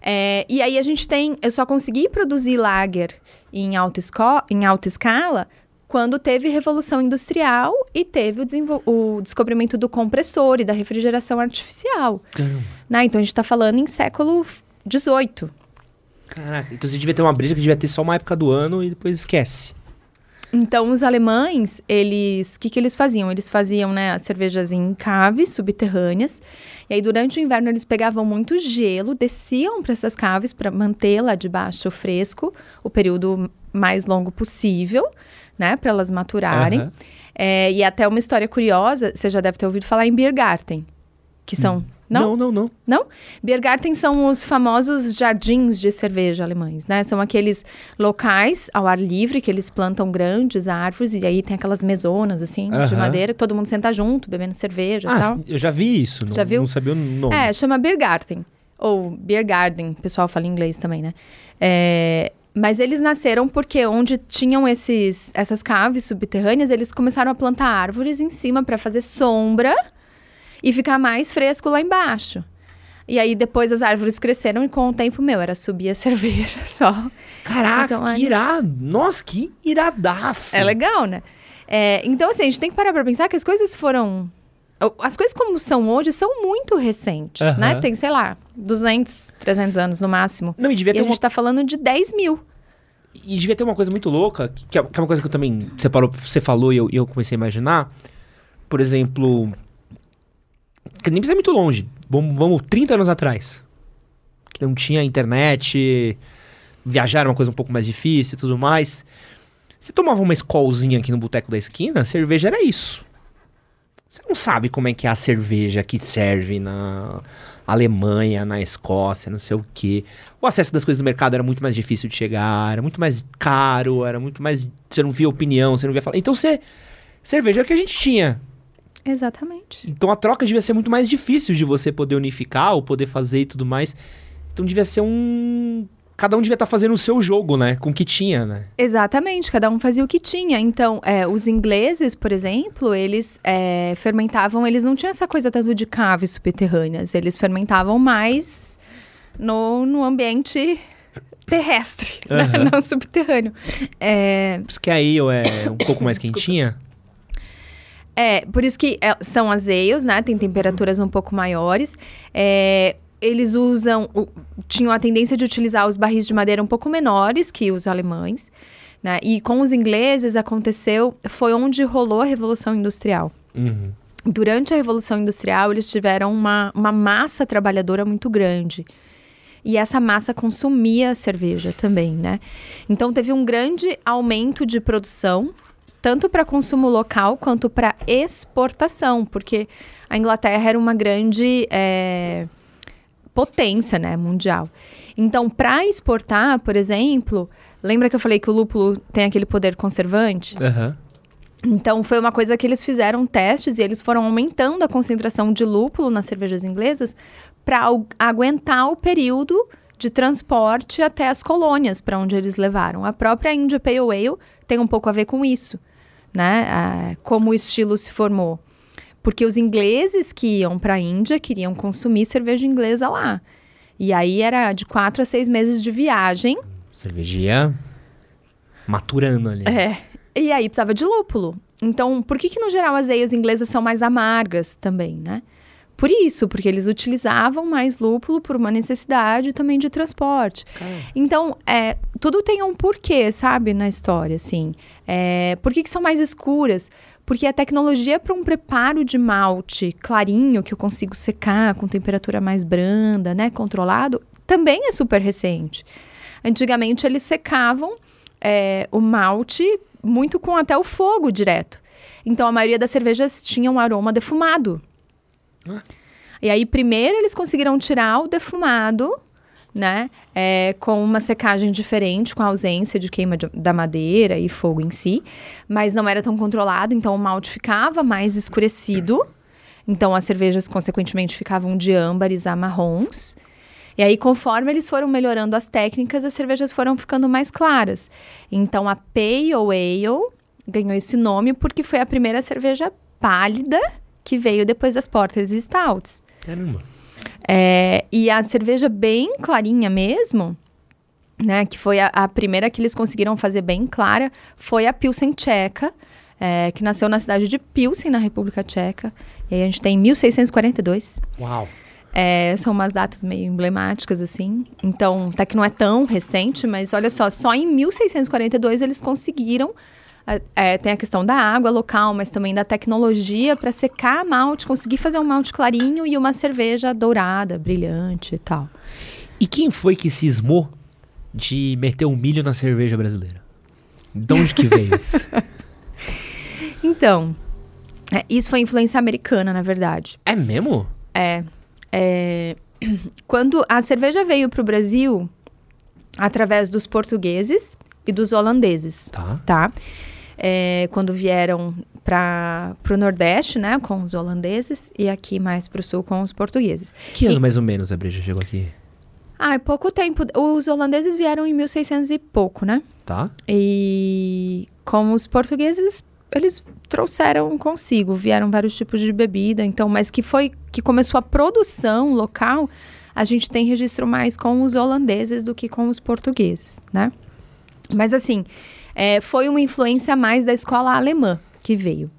É, e aí a gente tem, eu só consegui produzir lager em alta, esco- em alta escala quando teve revolução industrial e teve o, o descobrimento do compressor e da refrigeração artificial. Caramba. Né? Então a gente está falando em século XVIII. Caraca, então você devia ter uma brisa que devia ter só uma época do ano e depois esquece. Então, os alemães, eles, o que, que eles faziam? Eles faziam, né, as cervejas em caves subterrâneas. E aí, durante o inverno, eles pegavam muito gelo, desciam para essas caves para manter lá debaixo fresco o período mais longo possível, né, para elas maturarem. Aham. É, e até uma história curiosa, você já deve ter ouvido falar em Biergarten, que são não? Não, não, não. Não? Biergarten são os famosos jardins de cerveja alemães, né? São aqueles locais ao ar livre que eles plantam grandes árvores e aí tem aquelas mesonas assim de Aham. madeira que todo mundo senta junto, bebendo cerveja e Ah, tal. eu já vi isso. Não, Já viu? Não sabia o nome. É, chama Biergarten. Ou Biergarten, o pessoal fala em inglês também, né? É, mas eles nasceram porque onde tinham esses, essas caves subterrâneas, eles começaram a plantar árvores em cima para fazer sombra e ficar mais fresco lá embaixo. E aí depois as árvores cresceram e com o tempo, meu, era subir a cerveja só. Caraca, Então, que aí- irado. Nossa, que iradaço. É legal, né? É, então, assim, a gente tem que parar pra pensar que as coisas foram. As coisas como são hoje são muito recentes, Aham. né? Tem, sei lá, 200, 300 anos no máximo. Não, e devia E ter a uma gente tá falando de 10 mil. E devia ter uma coisa muito louca, que é, que é uma coisa que eu também. Você, parou, você falou e eu, e eu comecei a imaginar. Por exemplo. Que nem precisa ir muito longe. Vamos, vamos 30 anos atrás. Que não tinha internet. Viajar era uma coisa um pouco mais difícil e tudo mais. Você tomava uma escolzinha aqui no boteco da esquina, cerveja era isso. Você não sabe como é que é a cerveja que serve na Alemanha, na Escócia, não sei o quê. O acesso das coisas do mercado era muito mais difícil de chegar, era muito mais caro, era muito mais. Você não via opinião, você não via falar. Então você. Cerveja era o que a gente tinha. Exatamente. Então a troca devia ser muito mais difícil de você poder unificar ou poder fazer e tudo mais. Então devia ser um. Cada um devia estar fazendo o seu jogo, né? Com o que tinha, né? Exatamente, cada um fazia o que tinha. Então, é, os ingleses, por exemplo, eles é, fermentavam, eles não tinham essa coisa tanto de caves subterrâneas, eles fermentavam mais no, no ambiente terrestre, né? Aham. não subterrâneo. É, Por isso que aí eu é um pouco mais quentinha. É, por isso que é, são as ales, né? Tem temperaturas um pouco maiores. É, eles usam, tinham a tendência de utilizar os barris de madeira um pouco menores que os alemães, né? E com os ingleses aconteceu, foi onde rolou a Revolução Industrial. Uhum. Durante a Revolução Industrial, eles tiveram uma, uma massa trabalhadora muito grande. E essa massa consumia cerveja também, né? Então teve um grande aumento de produção, tanto para consumo local quanto para exportação, porque a Inglaterra era uma grande é, potência, né, mundial. Então, para exportar, por exemplo, lembra que eu falei que o lúpulo tem aquele poder conservante? Aham. Então, foi uma coisa que eles fizeram testes e eles foram aumentando a concentração de lúpulo nas cervejas inglesas para aguentar o período de transporte até as colônias para onde eles levaram. A própria India Pale Ale tem um pouco a ver com isso, né? Ah, como o estilo se formou. Porque os ingleses que iam para a Índia queriam consumir cerveja inglesa lá. E aí era de quatro a seis meses de viagem Cervejinha maturando ali. É. E aí precisava de lúpulo. Então, por que que no geral as eias inglesas são mais amargas também, né? Por isso, porque eles utilizavam mais lúpulo por uma necessidade também de transporte. Então, é, tudo tem um porquê, sabe, na história, assim. É, por que, que são mais escuras? Porque a tecnologia para um preparo de malte clarinho, que eu consigo secar com temperatura mais branda, né, controlado, também é super recente. Antigamente, eles secavam é, o malte muito com até o fogo direto. Então, a maioria das cervejas tinha um aroma defumado. E aí, primeiro, eles conseguiram tirar o defumado, né? é, com uma secagem diferente, com a ausência de queima de- da madeira e fogo em si. Mas não era tão controlado, então o malte ficava mais escurecido. Então, as cervejas, consequentemente, ficavam de âmbares a marrons. E aí, conforme eles foram melhorando as técnicas, as cervejas foram ficando mais claras. Então, a Pale Ale ganhou esse nome porque foi a primeira cerveja pálida que veio depois das Porters e Stouts. Caramba. É, e a cerveja bem clarinha mesmo, né, que foi a, a primeira que eles conseguiram fazer bem clara, foi a Pilsen Tcheca, é, que nasceu na cidade de Pilsen, na República Tcheca. E aí a gente tem 1642. Uau. É, são umas datas meio emblemáticas, assim. Então, até que não é tão recente, mas olha só, só em 1642 eles conseguiram. É, tem a questão da água local, mas também da tecnologia para secar malte, conseguir fazer um malte clarinho e uma cerveja dourada, brilhante e tal. E quem foi que cismou de meter um milho na cerveja brasileira? De onde que veio isso? Então, é, isso foi influência americana, na verdade. é mesmo? É, é, quando a cerveja veio para o Brasil através dos portugueses e dos holandeses. Tá. tá? É, quando vieram para o Nordeste, né, com os holandeses, e aqui mais para o Sul com os portugueses. Que ano E- mais ou menos a breja chegou aqui? Ah, é pouco tempo. Os holandeses vieram em 1600 e pouco, né? Tá? E como os portugueses, eles trouxeram consigo, vieram vários tipos de bebida, então, mas que foi que começou a produção local, a gente tem registro mais com os holandeses do que com os portugueses, né? Mas assim, é, foi uma influência mais da escola alemã, que veio.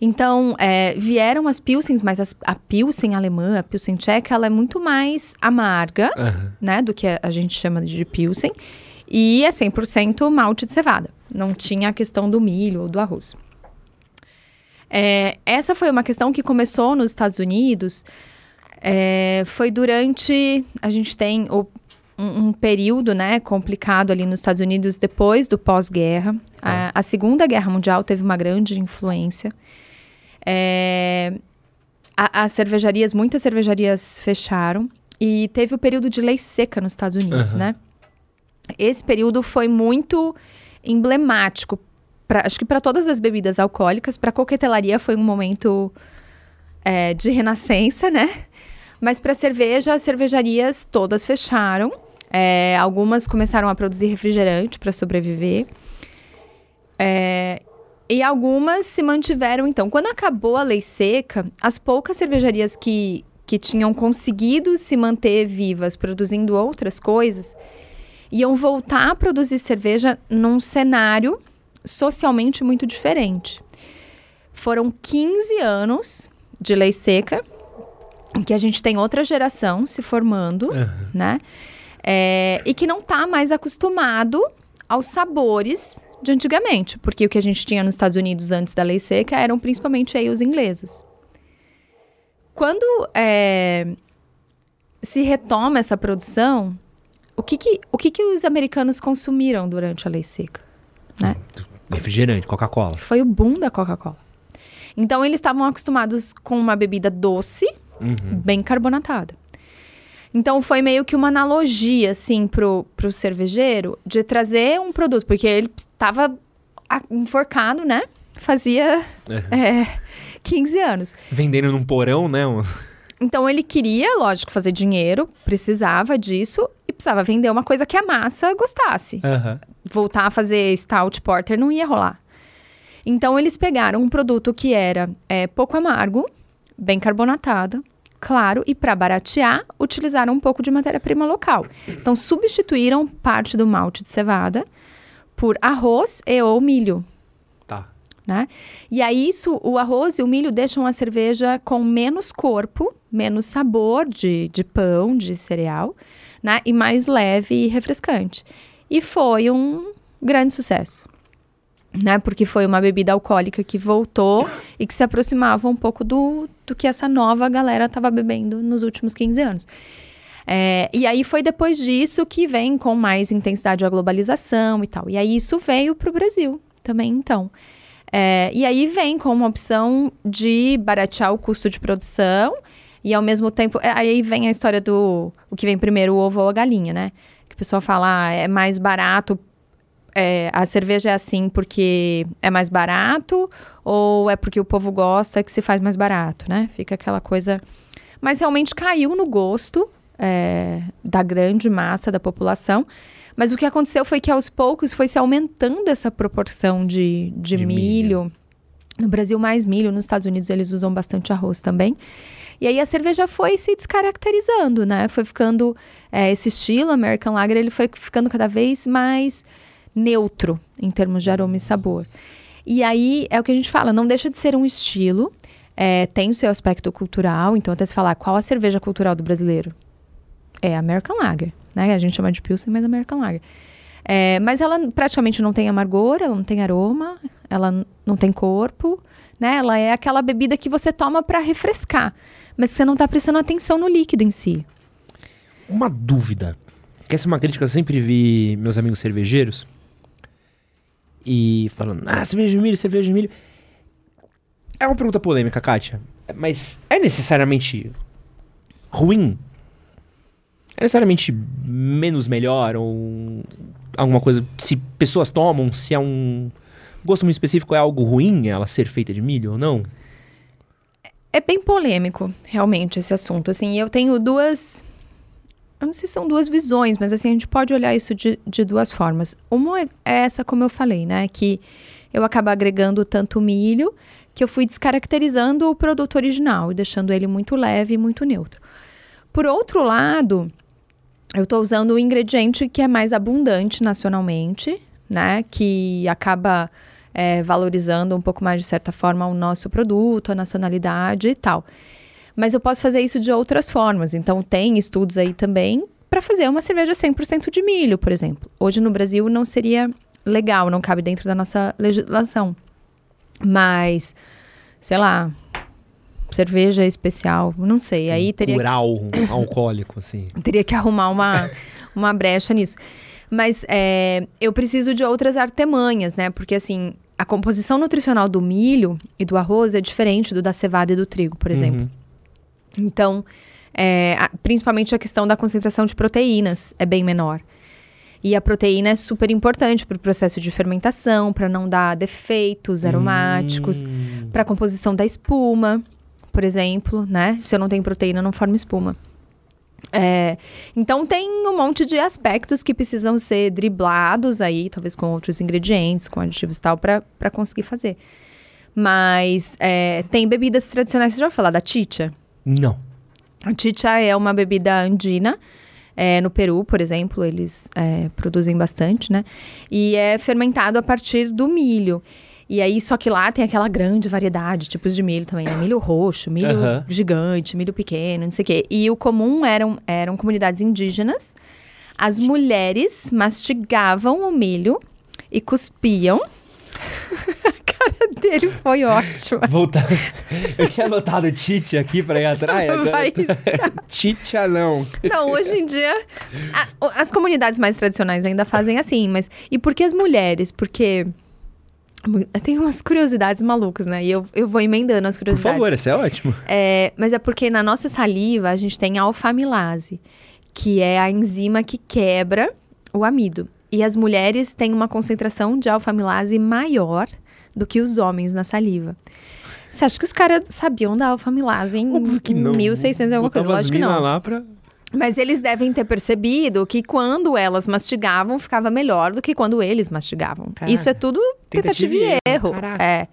Então, é, vieram as Pilsens, mas as- a Pilsen alemã, a Pilsen tcheca, ela é muito mais amarga, Aham. né, do que a, a gente chama de Pilsen. E é 100% malte de cevada. Não tinha a questão do milho ou do arroz. É, essa foi uma questão que começou nos Estados Unidos. é, foi durante. A gente tem o- um, um período né, complicado ali nos Estados Unidos depois do pós-guerra. A, a Segunda Guerra Mundial teve uma grande influência. É, a- as cervejarias, muitas cervejarias fecharam. E teve o período de lei seca nos Estados Unidos, Aham. né? Esse período foi muito emblemático, pra, acho que para todas as bebidas alcoólicas. Para coquetelaria foi um momento é, de renascença, né? Mas para cerveja, as cervejarias todas fecharam. É, algumas começaram a produzir refrigerante para sobreviver. É, e algumas se mantiveram, então. Quando acabou a lei seca, as poucas cervejarias que, que tinham conseguido se manter vivas produzindo outras coisas iam voltar a produzir cerveja num cenário socialmente muito diferente. Foram 15 anos de lei seca, em que a gente tem outra geração se formando, Aham. né? É, e que não está mais acostumado aos sabores de antigamente, porque o que a gente tinha nos Estados Unidos antes da lei seca eram principalmente aí os ingleses. Quando é, se retoma essa produção, o que que, o que que os americanos consumiram durante a lei seca? Né? Refrigerante, Coca-Cola. Foi o boom da Coca-Cola. Então eles estavam acostumados com uma bebida doce, Uhum. bem carbonatada. Então foi meio que uma analogia, assim, pro, pro cervejeiro de trazer um produto, porque ele estava enforcado, né? Fazia é, 15 anos. Vendendo num porão, né? Então ele queria, lógico, fazer dinheiro, precisava disso e precisava vender uma coisa que a massa gostasse. Aham. Voltar a fazer stout porter não ia rolar. Então eles pegaram um produto que era é, pouco amargo, bem carbonatado, claro, e para baratear, utilizaram um pouco de matéria-prima local. Então substituíram parte do malte de cevada por arroz e ou milho Tá. né? E aí isso, o arroz e o milho deixam a cerveja com menos corpo, menos sabor de, de pão, de cereal, né? E mais leve e refrescante. E foi um grande sucesso. Né? Porque foi uma bebida alcoólica que voltou e que se aproximava um pouco do, do que essa nova galera estava bebendo nos últimos 15 anos. É, e aí foi depois disso que vem com mais intensidade a globalização e tal. E aí isso veio para o Brasil também, então. É, e aí vem com uma opção de baratear o custo de produção e ao mesmo tempo. é, Aí vem a história do o que vem primeiro, o ovo ou a galinha, né? Que o pessoal fala, ah, é mais barato. É, a cerveja é assim porque é mais barato ou é porque o povo gosta que se faz mais barato, né? Fica aquela coisa. Mas realmente caiu no gosto é, da grande massa da população. Mas o que aconteceu foi que aos poucos foi se aumentando essa proporção de, de, De milho. milho. No Brasil, mais milho. Nos Estados Unidos, eles usam bastante arroz também. E aí a cerveja foi se descaracterizando, né? Foi ficando... é, esse estilo, American Lager, ele foi ficando cada vez mais neutro em termos de aroma e sabor. E aí, é o que a gente fala, não deixa de ser um estilo. é, tem o seu aspecto cultural. Então, até se falar, qual a cerveja cultural do brasileiro? É a American Lager, né? A gente chama de Pilsen, mas American Lager. É, mas ela praticamente não tem amargor, ela não tem aroma, ela não tem corpo, né? Ela é aquela bebida que você toma para refrescar, mas você não tá prestando atenção no líquido em si. Uma dúvida. Que essa é uma crítica que eu sempre vi meus amigos cervejeiros. E falando, ah, cerveja de milho, cerveja de milho. É uma pergunta polêmica, Kátia. Mas é necessariamente ruim? É necessariamente menos melhor? Ou alguma coisa. Se pessoas tomam, se é um gosto muito específico, é algo ruim ela ser feita de milho ou não? É bem polêmico, realmente, esse assunto. Assim, eu tenho duas. Eu não sei se são duas visões, mas assim, a gente pode olhar isso de, de duas formas. Uma é essa, como eu falei, né? Que eu acabo agregando tanto milho que eu fui descaracterizando o produto original e deixando ele muito leve e muito neutro. Por outro lado, eu estou usando o ingrediente que é mais abundante nacionalmente, né? Que acaba é, valorizando um pouco mais, de certa forma, o nosso produto, a nacionalidade e tal. Mas eu posso fazer isso de outras formas. Então, tem estudos aí também para fazer uma cerveja 100% de milho, por exemplo. Hoje no Brasil não seria legal, não cabe dentro da nossa legislação. Mas, sei lá, cerveja especial, não sei. Aí teria Cural alcoólico, assim. teria que arrumar uma, uma brecha nisso. Mas é, eu preciso de outras artemanhas, né? Porque assim, a composição nutricional do milho e do arroz é diferente do da cevada e do trigo, por exemplo. Uhum. Então, é, a- principalmente a questão da concentração de proteínas é bem menor. E a proteína é super importante para o processo de fermentação, para não dar defeitos aromáticos, Hum. para a composição da espuma, por exemplo, né? Se eu não tenho proteína, não formo espuma. É, então tem um monte de aspectos que precisam ser driblados aí, talvez com outros ingredientes, com aditivos e tal, para conseguir fazer. Mas é, tem bebidas tradicionais, você já ouviu falar da chicha? Não. A chicha é uma bebida andina. é, no Peru, por exemplo, eles é, produzem bastante, né? E é fermentado a partir do milho. E aí, só que lá tem aquela grande variedade de tipos de milho também, né? Milho roxo, milho gigante, milho pequeno, não sei o quê. E o comum eram, eram comunidades indígenas. As mulheres mastigavam o milho e cuspiam. a cara dele foi ótima. Voltar. Eu tinha anotado Tite aqui pra ir atrás. Agora riscar. Tite não. Não, hoje em dia, a- as comunidades mais tradicionais ainda fazem assim, mas. E por que as mulheres? Porque. Tem umas curiosidades malucas, né? E eu, eu vou emendando as Por curiosidades. favor, esse é ótimo. É, mas é porque na nossa saliva a gente tem a alfamilase, que é a enzima que quebra o amido. E as mulheres têm uma concentração de alfamilase maior do que os homens na saliva. Você acha que os caras sabiam da alfamilase em Óbvio que não. 1600 e alguma coisa? Botava as Lógico que mina não. lá pra... Mas eles devem ter percebido que quando elas mastigavam, ficava melhor do que quando eles mastigavam. Caraca. Isso é tudo Tentativa tentativa e erro, caraca. É.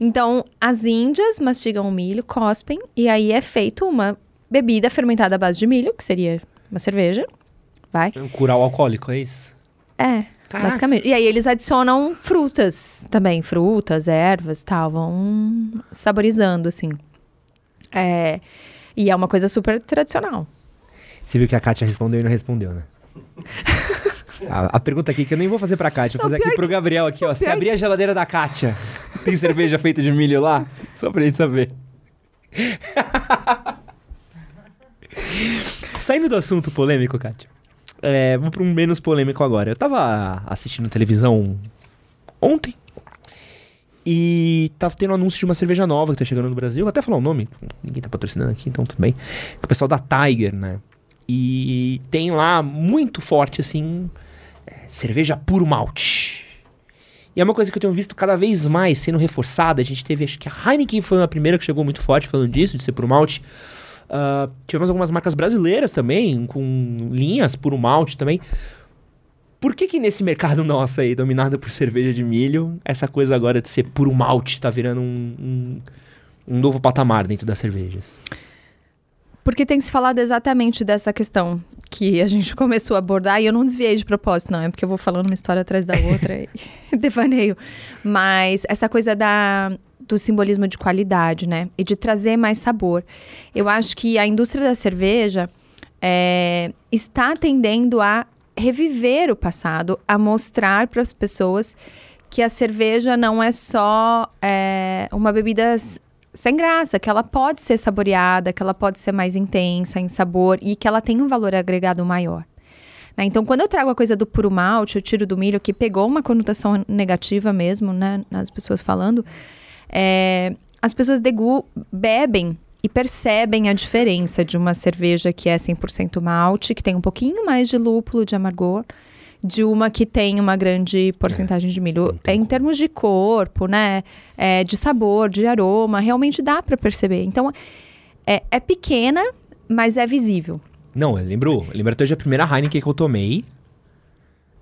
Então, as índias mastigam o milho, cospem, e aí é feito uma bebida fermentada à base de milho, que seria uma cerveja. Vai? Um cural alcoólico, é isso? É, Caraca. basicamente. E aí eles adicionam frutas também, frutas, ervas e tal, vão saborizando, assim. É, e é uma coisa super tradicional. Você viu que a Kátia respondeu e não respondeu, né? A, a pergunta aqui que eu nem vou fazer pra Kátia, vou Não, fazer aqui pro Gabriel aqui, ó. Se abrir a geladeira da Kátia, tem cerveja feita de milho lá? Só pra gente saber. Saindo do assunto polêmico, Kátia. É, vamos pra um menos polêmico agora. Eu tava assistindo televisão ontem. E tava tendo um anúncio de uma cerveja nova que tá chegando no Brasil. Vou até falar o nome. Ninguém tá patrocinando aqui, então tudo bem. O pessoal da Tiger, né? E tem lá muito forte, assim, é, cerveja puro malte. E é uma coisa que eu tenho visto cada vez mais sendo reforçada. A gente teve, acho que a Heineken foi a primeira que chegou muito forte falando disso, de ser puro malte. Ah, tivemos algumas marcas brasileiras também, com linhas puro malte também. Por que que nesse mercado nosso aí, dominado por cerveja de milho, essa coisa agora de ser puro malte tá virando um, um, um novo patamar dentro das cervejas? Porque tem se falado exatamente dessa questão que a gente começou a abordar e eu não desviei de propósito, não. É porque eu vou falando uma história atrás da outra e devaneio. Mas essa coisa da, do simbolismo de qualidade, né? E de trazer mais sabor. Eu acho que a indústria da cerveja é, está tendendo a reviver o passado, a mostrar para as pessoas que a cerveja não é só é, uma bebida sem graça, que ela pode ser saboreada, que ela pode ser mais intensa em sabor e que ela tem um valor agregado maior. né? Então, quando eu trago a coisa do puro malte, eu tiro do milho, que pegou uma conotação negativa mesmo, né? As pessoas falando, é, as pessoas degu bebem e percebem a diferença de uma cerveja que é 100% malte, que tem um pouquinho mais de lúpulo, de amargor, de uma que tem uma grande porcentagem de milho. É, em termos de corpo, né? É, de sabor, de aroma, realmente dá para perceber. Então, é, é pequena, mas é visível. Não, eu lembro, eu lembro até hoje a primeira Heineken que eu tomei.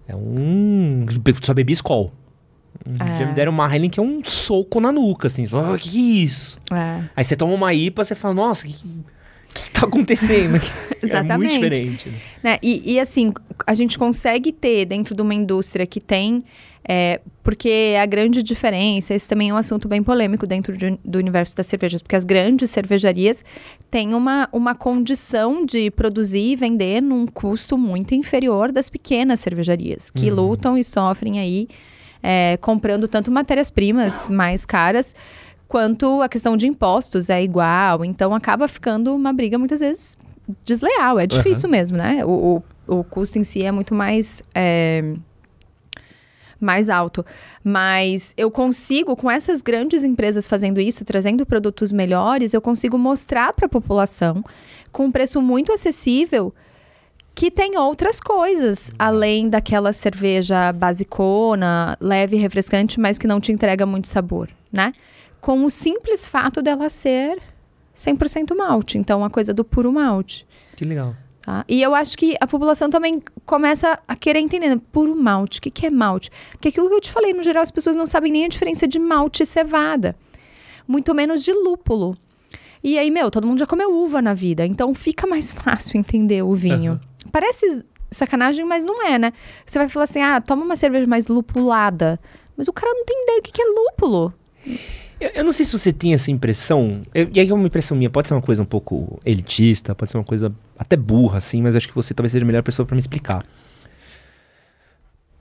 É um. Só bebi Skol. É. dia me deram uma Heineken que é um soco na nuca, assim. Ah, que isso? É. Aí você toma uma IPA, você fala, nossa, que, que tá acontecendo? aqui? É muito Exatamente. diferente. né? Né? E, e, assim, a gente consegue ter dentro de uma indústria que tem. é, porque a grande diferença, esse também é um assunto bem polêmico dentro de- do universo das cervejas, porque as grandes cervejarias têm uma, uma condição de produzir e vender num custo muito inferior das pequenas cervejarias, que Uhum. lutam e sofrem aí, é, comprando tanto matérias-primas mais caras, quanto a questão de impostos é igual. Então acaba ficando uma briga muitas vezes desleal. É difícil mesmo, né? O, o, o custo em si é muito mais. é, mais alto. Mas eu consigo, com essas grandes empresas fazendo isso, trazendo produtos melhores, eu consigo mostrar para a população com um preço muito acessível que tem outras coisas, além daquela cerveja basicona, leve e refrescante, mas que não te entrega muito sabor, né? Com o simples fato dela ser 100% malte. Então, a coisa do puro malte. Que legal. Tá? E eu acho que a população também começa a querer entender né? puro malte. O que, que é malte? Porque aquilo que eu te falei, no geral, as pessoas não sabem nem a diferença de malte e cevada. Muito menos de lúpulo. E aí, meu, todo mundo já comeu uva na vida. Então fica mais fácil entender o vinho. Parece sacanagem, mas não é, né? Você vai falar assim, ah, toma uma cerveja mais lupulada. Mas o cara não tem ideia do que, que é lúpulo. Eu, eu não sei se você tem essa impressão, eu- e aí é uma impressão minha, pode ser uma coisa um pouco elitista, pode ser uma coisa até burra, assim, mas acho que você talvez seja a melhor pessoa pra me explicar.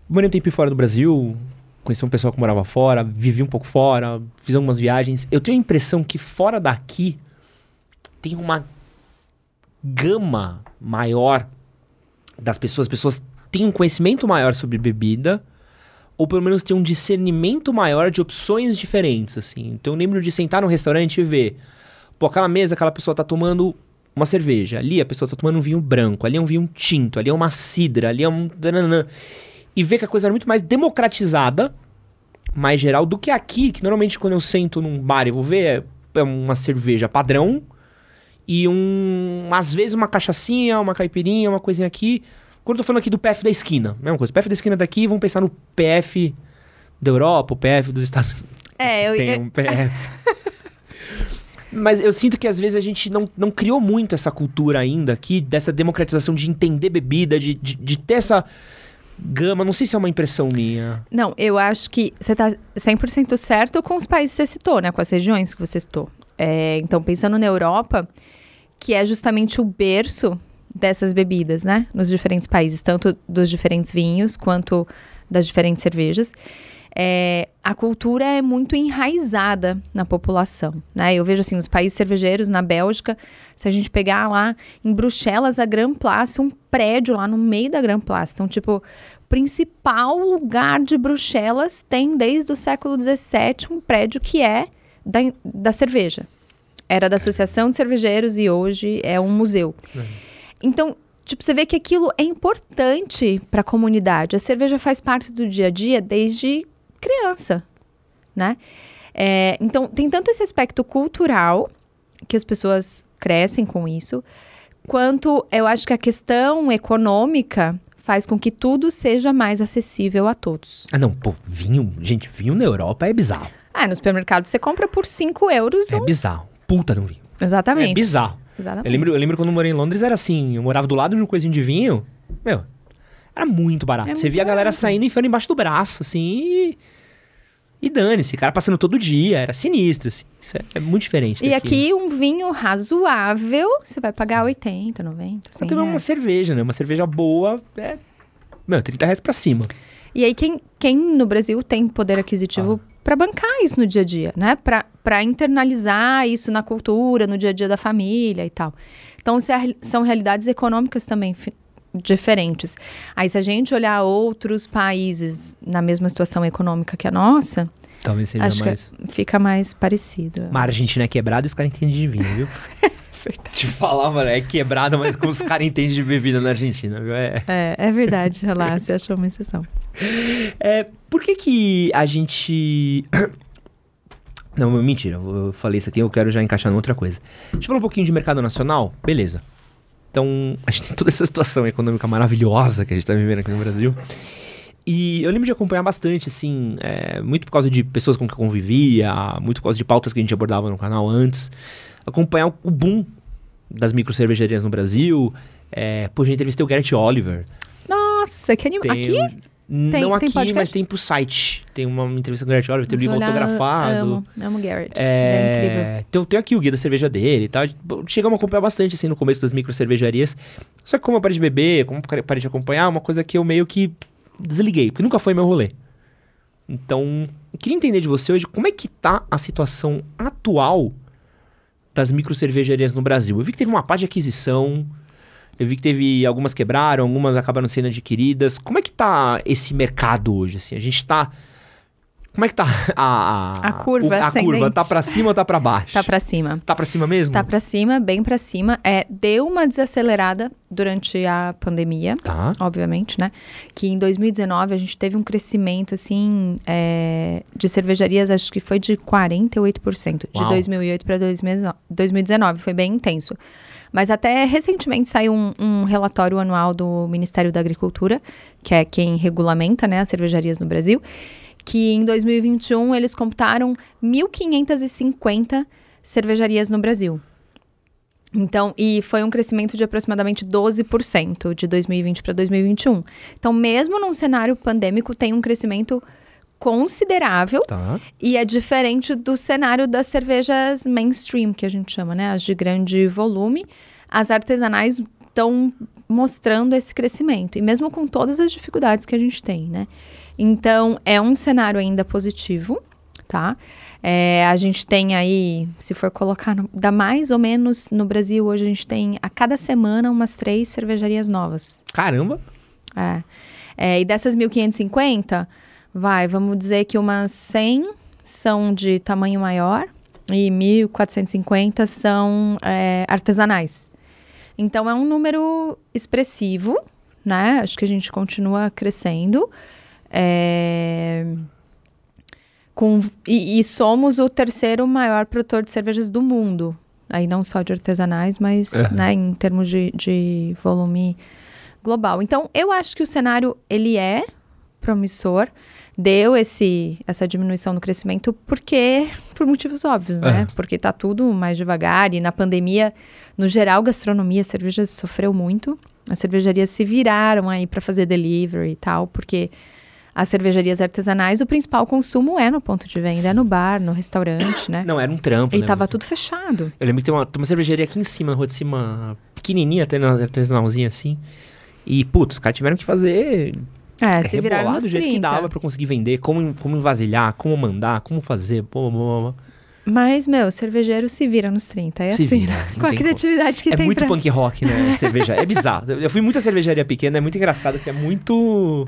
Morei um tempo fora do Brasil, conheci um pessoal que morava fora, vivi um pouco fora, fiz algumas viagens. Eu tenho a impressão que fora daqui tem uma gama maior das pessoas, as pessoas têm um conhecimento maior sobre bebida, ou pelo menos tem um discernimento maior de opções diferentes, assim. Então eu lembro de sentar num restaurante e ver, pô, aquela mesa, aquela pessoa tá tomando uma cerveja, ali a pessoa tá tomando um vinho branco, ali é um vinho tinto, ali é uma cidra, ali é um... E ver que a coisa era muito mais democratizada, mais geral, do que aqui, que normalmente quando eu sento num bar e vou ver, é- é uma cerveja padrão e um... às vezes uma cachaçinha, uma caipirinha, uma coisinha aqui... Quando eu tô falando aqui do PF da esquina, mesma coisa. PF da esquina daqui, vamos pensar no PF da Europa, o PF dos Estados Unidos. É, eu, Tem um PF. Mas eu sinto que às vezes a gente não, não criou muito essa cultura ainda aqui, dessa democratização de entender bebida, de, de, de ter essa gama. Não sei se é uma impressão minha. Não, eu acho que você está 100% certo com os países que você citou, né? Com as regiões que você citou. É, então, pensando na Europa, que é justamente o berço dessas bebidas, né? Nos diferentes países, tanto dos diferentes vinhos quanto das diferentes cervejas. É, a cultura é muito enraizada na população, né? Eu vejo assim, os países cervejeiros na Bélgica, se a gente pegar lá em Bruxelas, a Grand Place, um prédio lá no meio da Grand Place. Então, tipo, o principal lugar de Bruxelas tem desde o século XVII um prédio que é da, da cerveja. Era da Associação de Cervejeiros e hoje é um museu. Então, tipo, você vê que aquilo é importante para a comunidade. A cerveja faz parte do dia a dia desde criança, né? É, então, tem tanto esse aspecto cultural, que as pessoas crescem com isso, quanto eu acho que a questão econômica faz com que tudo seja mais acessível a todos. Ah, não, pô, vinho. Gente, vinho na Europa é bizarro. Ah, no supermercado você compra por 5 euros. É um- bizarro. Puta de um vinho. Exatamente. É bizarro. Exatamente. Eu lembro, eu lembro quando eu morei em Londres, era assim, eu morava do lado de um coisinho de vinho, meu, era muito barato. É Você muito via a galera barato. saindo e enfiando embaixo do braço, assim, e... E dane-se, cara passando todo dia, era sinistro, assim. Isso é, é muito diferente E daqui. aqui um vinho razoável, você vai pagar 80, 90, 100 Até uma cerveja, né? Uma cerveja boa é... Meu, 30 reais pra cima. E aí, quem, quem no Brasil tem poder aquisitivo Ah. Pra bancar isso no dia a dia, né? Pra pra internalizar isso na cultura, no dia a dia da família e tal. Então, são realidades econômicas também diferentes. Aí, se a gente olhar outros países na mesma situação econômica que a nossa, Talvez seja acho mais... que fica mais parecido. Mas a Argentina é quebrada e os caras entendem de vinho, viu? Te falar, mano, é quebrada, mas como os caras entendem de bebida na Argentina, viu? É... É, é verdade, olha lá, você achou uma exceção. É, por que que a gente... Não, mentira, eu eu falei isso aqui, eu quero já encaixar em outra coisa. A gente falou um pouquinho de mercado nacional, beleza. Então, a gente tem toda essa situação econômica maravilhosa que a gente tá vivendo aqui no Brasil. E eu lembro de acompanhar bastante, assim, é, muito por causa de pessoas com que eu convivia, muito por causa de pautas que a gente abordava no canal antes, acompanhar o- boom das micro cervejarias no Brasil. É, pô, já entrevistei o Garrett Oliver. Nossa, que animal. Aqui? não Tem- aqui, mas tem pro site. Tem uma entrevista com o Garrett Oliver, tem o Vamos livro olhar, autografado. Amo, amo o Garrett. É, incrível. É, tem, tem aqui o guia da cerveja dele e tal. Chegamos a acompanhar bastante, assim, no começo das micro cervejarias. Só que como eu parei de beber, como eu parei de acompanhar, uma coisa que eu meio que desliguei, porque nunca foi meu rolê. Então, eu queria entender de você hoje como é que tá a situação atual das micro cervejarias no Brasil. Eu vi que teve uma parte de aquisição, eu vi que teve algumas quebraram, algumas acabaram sendo adquiridas. Como é que tá esse mercado hoje, assim? A gente tá... Como é que tá a... A curva o- A curva, tá pra cima ou tá pra baixo? Tá pra cima. Tá pra cima mesmo? Tá pra cima, bem pra cima. É, deu uma desacelerada durante a pandemia, Tá. obviamente, né? Que em 2019 a gente teve um crescimento, assim, é, de cervejarias, acho que foi de 48%. De Uau. 2008 para 2019. Foi bem intenso. Mas até recentemente saiu um, um relatório anual do Ministério da Agricultura, que é quem regulamenta né, as cervejarias no Brasil, que em 2021 eles computaram 1.550 cervejarias no Brasil. Então, e foi um crescimento de aproximadamente 12% de 2020 para 2021. Então, mesmo num cenário pandêmico, tem um crescimento considerável Tá. e é diferente do cenário das cervejas mainstream, que a gente chama, né? As de grande volume. As artesanais estão mostrando esse crescimento. E mesmo com todas as dificuldades que a gente tem, né? Então, é um cenário ainda positivo, tá? É, a gente tem aí, se for colocar, no- dá mais ou menos no Brasil, hoje a gente tem a cada semana umas três cervejarias novas. Caramba. É. É, e dessas 1.550, vai, vamos dizer que umas 100 são de tamanho maior e 1.450 são é, artesanais. Então é um número expressivo, né? Acho que a gente continua crescendo. É, com, e, e somos o terceiro maior produtor de cervejas do mundo. Aí não só de artesanais, mas Aham. né, em termos de, de volume global. Então, eu acho que o cenário, ele é promissor. Deu esse, essa diminuição no crescimento porque, por motivos óbvios, né? Aham. Porque tá tudo mais devagar e na pandemia, no geral, gastronomia, cerveja sofreu muito. As cervejarias se viraram aí para fazer delivery e tal, porque as cervejarias artesanais, o principal consumo é no ponto de venda, é no bar, no restaurante, né? Não, era um trampo, E né? tava tudo fechado. Eu lembro que tem uma, tem uma cervejaria aqui em cima, na rua de cima, pequenininha, artesanalzinha assim. E, putz, os caras tiveram que fazer É, se viraram nos do jeito 30. que dava pra conseguir vender, como, como envasilhar, como mandar, como fazer, pô, pô, pô, pô. Mas, meu, cervejeiro se vira nos 30, é Se assim, vira, né? Com a criatividade que é tem muito pra... punk rock, né? Cerveja. É bizarro. Eu fui muita cervejaria pequena, é muito engraçado, que é muito.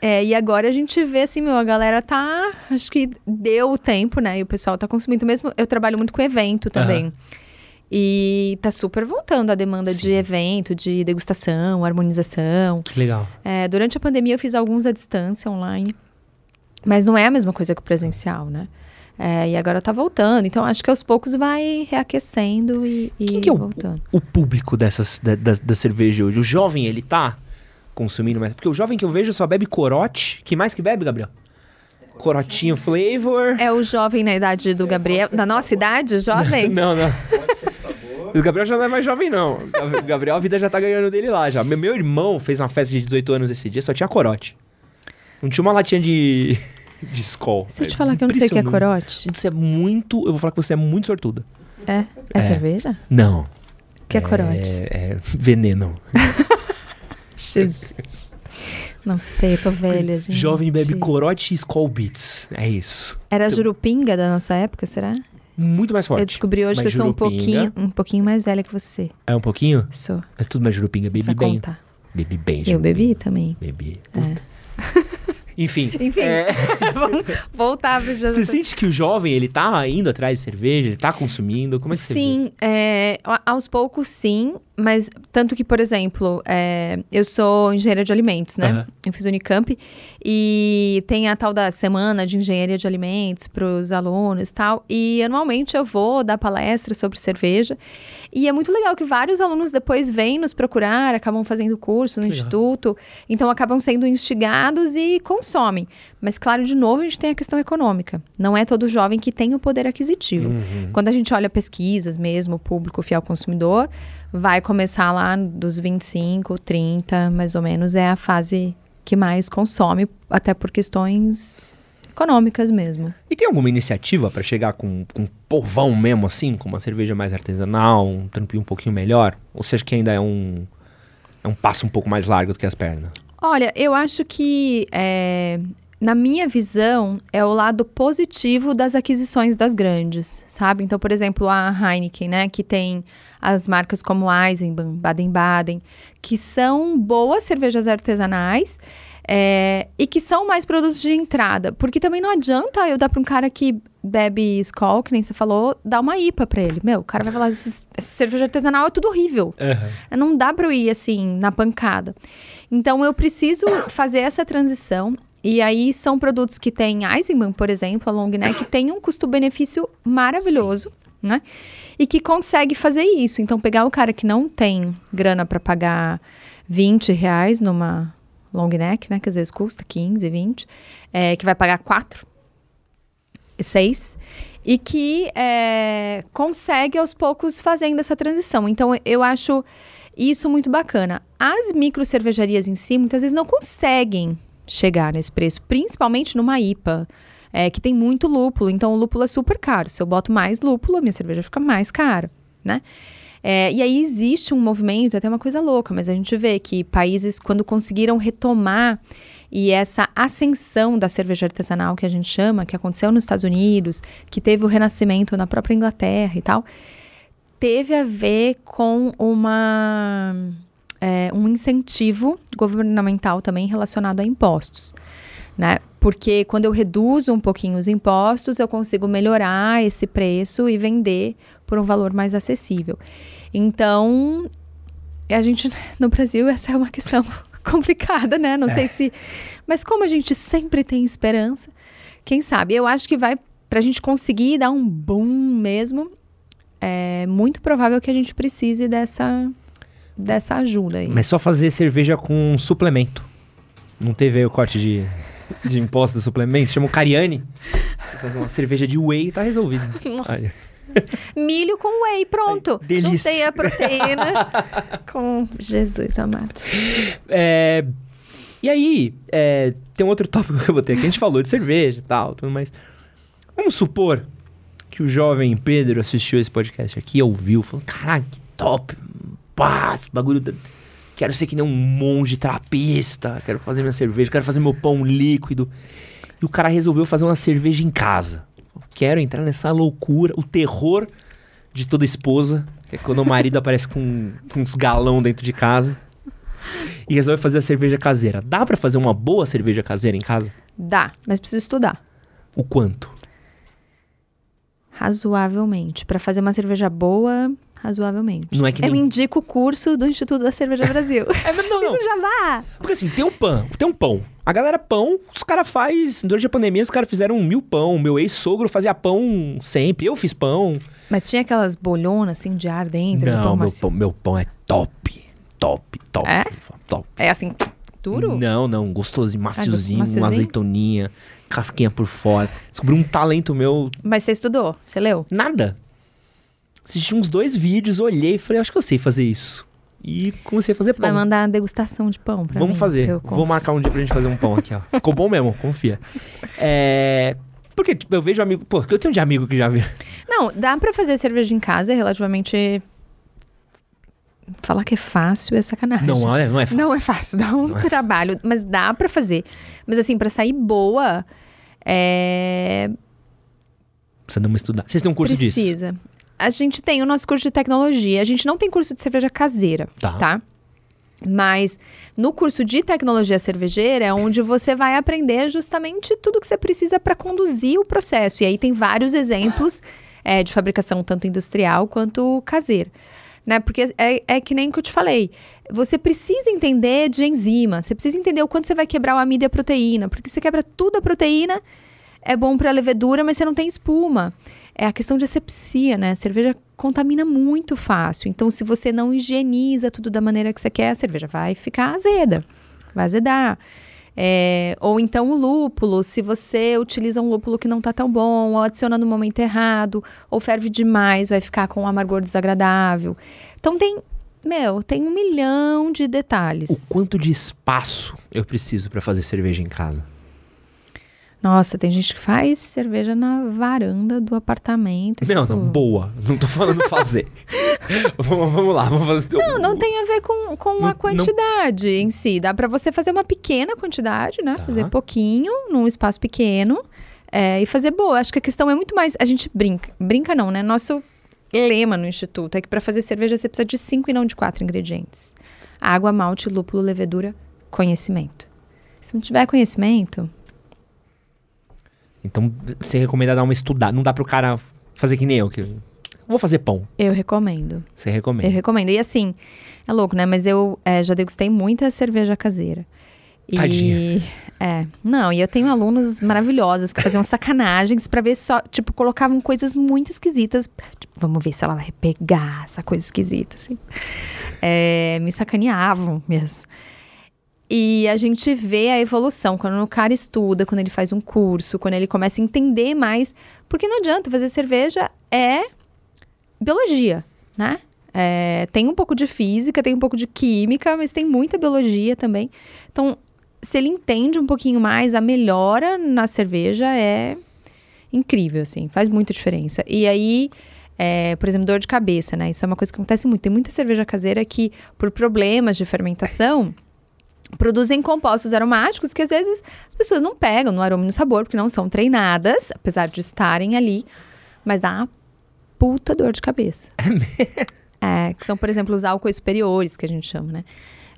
É, e agora a gente vê assim, meu, a galera tá. Acho que deu o tempo, né? E o pessoal tá consumindo. Mesmo eu trabalho muito com evento também. E tá super voltando a demanda de Sim. evento, de degustação, harmonização. Que legal. É, durante a pandemia eu fiz alguns à distância online. Mas não é a mesma coisa que o presencial, né? É, e agora tá voltando. Então acho que aos poucos vai reaquecendo e, e Quem que é o, voltando. o público dessas, da, da, da cerveja hoje? O jovem, ele tá consumindo mais? Porque o jovem que eu vejo só bebe corote. Que mais que bebe, Gabriel? Corotinho flavor. É o jovem na idade do Gabriel. Na nossa idade, jovem? Não, não. O Gabriel já não é mais jovem, não. O Gabriel, a vida já tá ganhando dele lá já. Meu, irmão fez uma festa de 18 anos esse dia, só tinha corote. Não tinha uma latinha de, de Skol. Se eu te falar que eu não sei o que é corote, Você é muito. Eu vou falar que você é muito sortuda. é, é, É. cerveja? Não. Que é, corote? É, é veneno. Jesus. Não sei, eu tô velha, gente. Jovem bebe corote e Skol Beats. É isso. Era a jurupinga da nossa época, será? Muito mais forte. Eu descobri hoje Mas que eu sou um jurupinga- pouquinho, um pouquinho mais velha que você. É um pouquinho? Sou. É tudo mais jurupinga. Bebi Precisa bem. contar. Bebi bem, Eu jurupinga. bebi também. Bebi. É. Enfim. Enfim. é, Vamos voltar pro você sente que o jovem, ele tá indo atrás de cerveja? Ele tá consumindo? Como é que você vê? Sim, é, aos poucos sim, mas tanto que, por exemplo, é, eu sou engenheira de alimentos, né? Aham. Eu fiz Unicamp e tem a tal da semana de engenharia de alimentos para os alunos e tal. E anualmente eu vou dar palestra sobre cerveja. E é muito legal que vários alunos depois vêm nos procurar, acabam fazendo curso no legal. instituto, então acabam sendo instigados e consomem. Mas, claro, de novo, a gente tem a questão econômica. Não é todo jovem que tem o poder aquisitivo. Uhum. Quando a gente olha pesquisas mesmo, o público fiel consumidor, vai começar lá dos 25, 30, mais ou menos, é a fase que mais consome, até por questões econômicas mesmo. E tem alguma iniciativa pra chegar com, com um povão mesmo assim, com uma cerveja mais artesanal, um trampinho um pouquinho melhor? Ou acha que ainda é um, é um passo um pouco mais largo do que as pernas? Olha, eu acho que, é, na minha visão, é o lado positivo das aquisições das grandes, sabe? Então, por exemplo, a Heineken, né, que tem as marcas como Eisenbahn, Baden-Baden, que são boas cervejas artesanais é, e que são mais produtos de entrada. Porque também não adianta eu dar para um cara que bebe Skol, que nem você falou, dar uma IPA para ele. Meu, o cara vai falar, essa cerveja artesanal é tudo horrível. Não dá para eu ir assim, na pancada. Então, eu preciso fazer essa transição. E aí, são produtos que têm Eisenbahn, por exemplo, a long neck, que tem um custo-benefício maravilhoso, né? E que consegue fazer isso. Então, pegar o cara que não tem grana para pagar 20 reais numa long neck, né? Que às vezes custa 15, 20, é, que vai pagar 4, 6, e que é, consegue aos poucos fazendo essa transição. Então, eu acho isso muito bacana. As micro cervejarias em si, muitas vezes não conseguem chegar nesse preço, principalmente numa IPA, é, que tem muito lúpulo. Então, o lúpulo é super caro. Se eu boto mais lúpulo, a minha cerveja fica mais cara, né? É, e aí existe um movimento, é até uma coisa louca, mas a gente vê que países, quando conseguiram retomar e essa ascensão da cerveja artesanal, que a gente chama, que aconteceu nos Estados Unidos, que teve o renascimento na própria Inglaterra e tal, teve a ver com uma, é, um incentivo governamental também relacionado a impostos. Né? Porque quando eu reduzo um pouquinho os impostos, eu consigo melhorar esse preço e vender por um valor mais acessível. Então, a gente no Brasil essa é uma questão complicada, né? Não sei se, mas como a gente sempre tem esperança, quem sabe? Eu acho que vai para a gente conseguir dar um boom mesmo. É muito provável que a gente precise dessa dessa ajuda aí. Mas só fazer cerveja com suplemento. Não teve aí o corte de, de imposto do suplemento? Chama o Cariani. Você faz uma cerveja de whey e tá resolvido. Nossa. Olha. Milho com whey, pronto. Ai, delícia. Juntei a proteína com Jesus amado. É, e aí, é, tem um outro tópico que eu botei aqui. A gente falou de cerveja e tal, tudo mais. Vamos supor que o jovem Pedro assistiu esse podcast aqui, ouviu, falou: Caraca, que top! Pá, esse bagulho. da- Quero ser que nem um monge trapista, quero fazer minha cerveja, quero fazer meu pão líquido. E o cara resolveu fazer uma cerveja em casa. Quero entrar nessa loucura, o terror de toda esposa, que é quando o marido aparece com, com uns galão dentro de casa e resolve fazer a cerveja caseira. Dá pra fazer uma boa cerveja caseira em casa? Dá, mas precisa estudar. O quanto? Razoavelmente. Para fazer uma cerveja boa, razoavelmente. Não é que Eu nem... indico o curso do Instituto da Cerveja Brasil. É, mas não, não. Isso já vá. Porque assim, tem um pão, tem um pão. A galera pão, os caras faz Durante a pandemia, os caras fizeram mil pão. Meu ex-sogro fazia pão sempre. Eu fiz pão. Mas tinha aquelas bolhonas assim de ar dentro não, pão meu macio. pão, meu pão é top. Top, top. É? Top. É assim, duro? Não, não, gostosinho, maciozinho, maciozinho? uma azeitoninha, casquinha por fora. Descobri um talento meu Mas você estudou? Você leu? Nada. Assisti uns dois vídeos, olhei e falei, acho que eu sei fazer isso. E comecei a fazer Você pão. vai mandar uma degustação de pão pra Vamos mim? fazer. Vou marcar um dia pra gente fazer um pão aqui, ó. Ficou bom mesmo, confia. É. Porque, tipo, eu vejo amigo. Pô, eu tenho de amigo que já viu. Não, dá pra fazer cerveja em casa, é relativamente. Falar que é fácil é sacanagem. Não, olha, não é fácil. Não é fácil, dá um trabalho, mas dá pra fazer. Mas assim, pra sair boa, é... Precisa dar uma estudada. Vocês têm um curso disso? precisa. A gente tem o nosso curso de tecnologia, a gente não tem curso de cerveja caseira, Tá. tá? Mas no curso de tecnologia cervejeira é onde você vai aprender justamente tudo que você precisa para conduzir o processo. E aí tem vários exemplos é, de fabricação, tanto industrial quanto caseira. Né? Porque é, é que nem que eu te falei. Você precisa entender de enzima, você precisa entender o quanto você vai quebrar o amido e a proteína. Porque você quebra tudo a proteína, é bom para a levedura, mas você não tem espuma. É a questão de asepsia, né? A cerveja contamina muito fácil. Então, se você não higieniza tudo da maneira que você quer, a cerveja vai ficar azeda, vai azedar. É, ou então o lúpulo, se você utiliza um lúpulo que não tá tão bom, ou adiciona no momento errado, ou ferve demais, vai ficar com um amargor desagradável. Então tem, meu, tem um milhão de detalhes. O quanto de espaço eu preciso pra fazer cerveja em casa? Nossa, tem gente que faz cerveja na varanda do apartamento. Não, tipo- não, boa. Não tô falando fazer. vamos, vamos lá, vamos fazer. Não, não tem a ver com, com Não- a quantidade em si. Dá pra você fazer uma pequena quantidade, né? Tá. Fazer pouquinho, num espaço pequeno. é, e fazer boa. Acho que a questão é muito mais. A gente brinca. Brinca não, né? Nosso lema no Instituto é que pra fazer cerveja você precisa de cinco e não de quatro ingredientes: água, malte, lúpulo, levedura, conhecimento. Se não tiver conhecimento, Então, você recomenda dar uma estudada. Não dá pro cara fazer que nem eu, que vou fazer pão. eu recomendo. Você recomenda. Eu recomendo. E assim, é louco, né? Mas eu é, já degustei muita cerveja caseira. E, Tadinha. É. Não, e eu tenho alunos maravilhosos que faziam sacanagens pra ver só, tipo, colocavam coisas muito esquisitas. Tipo, vamos ver se ela vai pegar essa coisa esquisita, assim. É, me sacaneavam mesmo. E a gente vê a evolução quando o cara estuda, quando ele faz um curso, quando ele começa a entender mais. Porque não adianta fazer cerveja é biologia, né? É, tem um pouco de física, tem um pouco de química, mas tem muita biologia também. Então, se ele entende um pouquinho mais, a melhora na cerveja é incrível, assim, faz muita diferença. E aí, é, por exemplo, dor de cabeça, né? Isso é uma coisa que acontece muito. Tem muita cerveja caseira que, por problemas de fermentação, produzem compostos aromáticos que às vezes as pessoas não pegam no aroma e no sabor, porque não são treinadas, apesar de estarem ali, mas dá uma puta dor de cabeça. É, que são, por exemplo, os álcoois superiores, que a gente chama, né?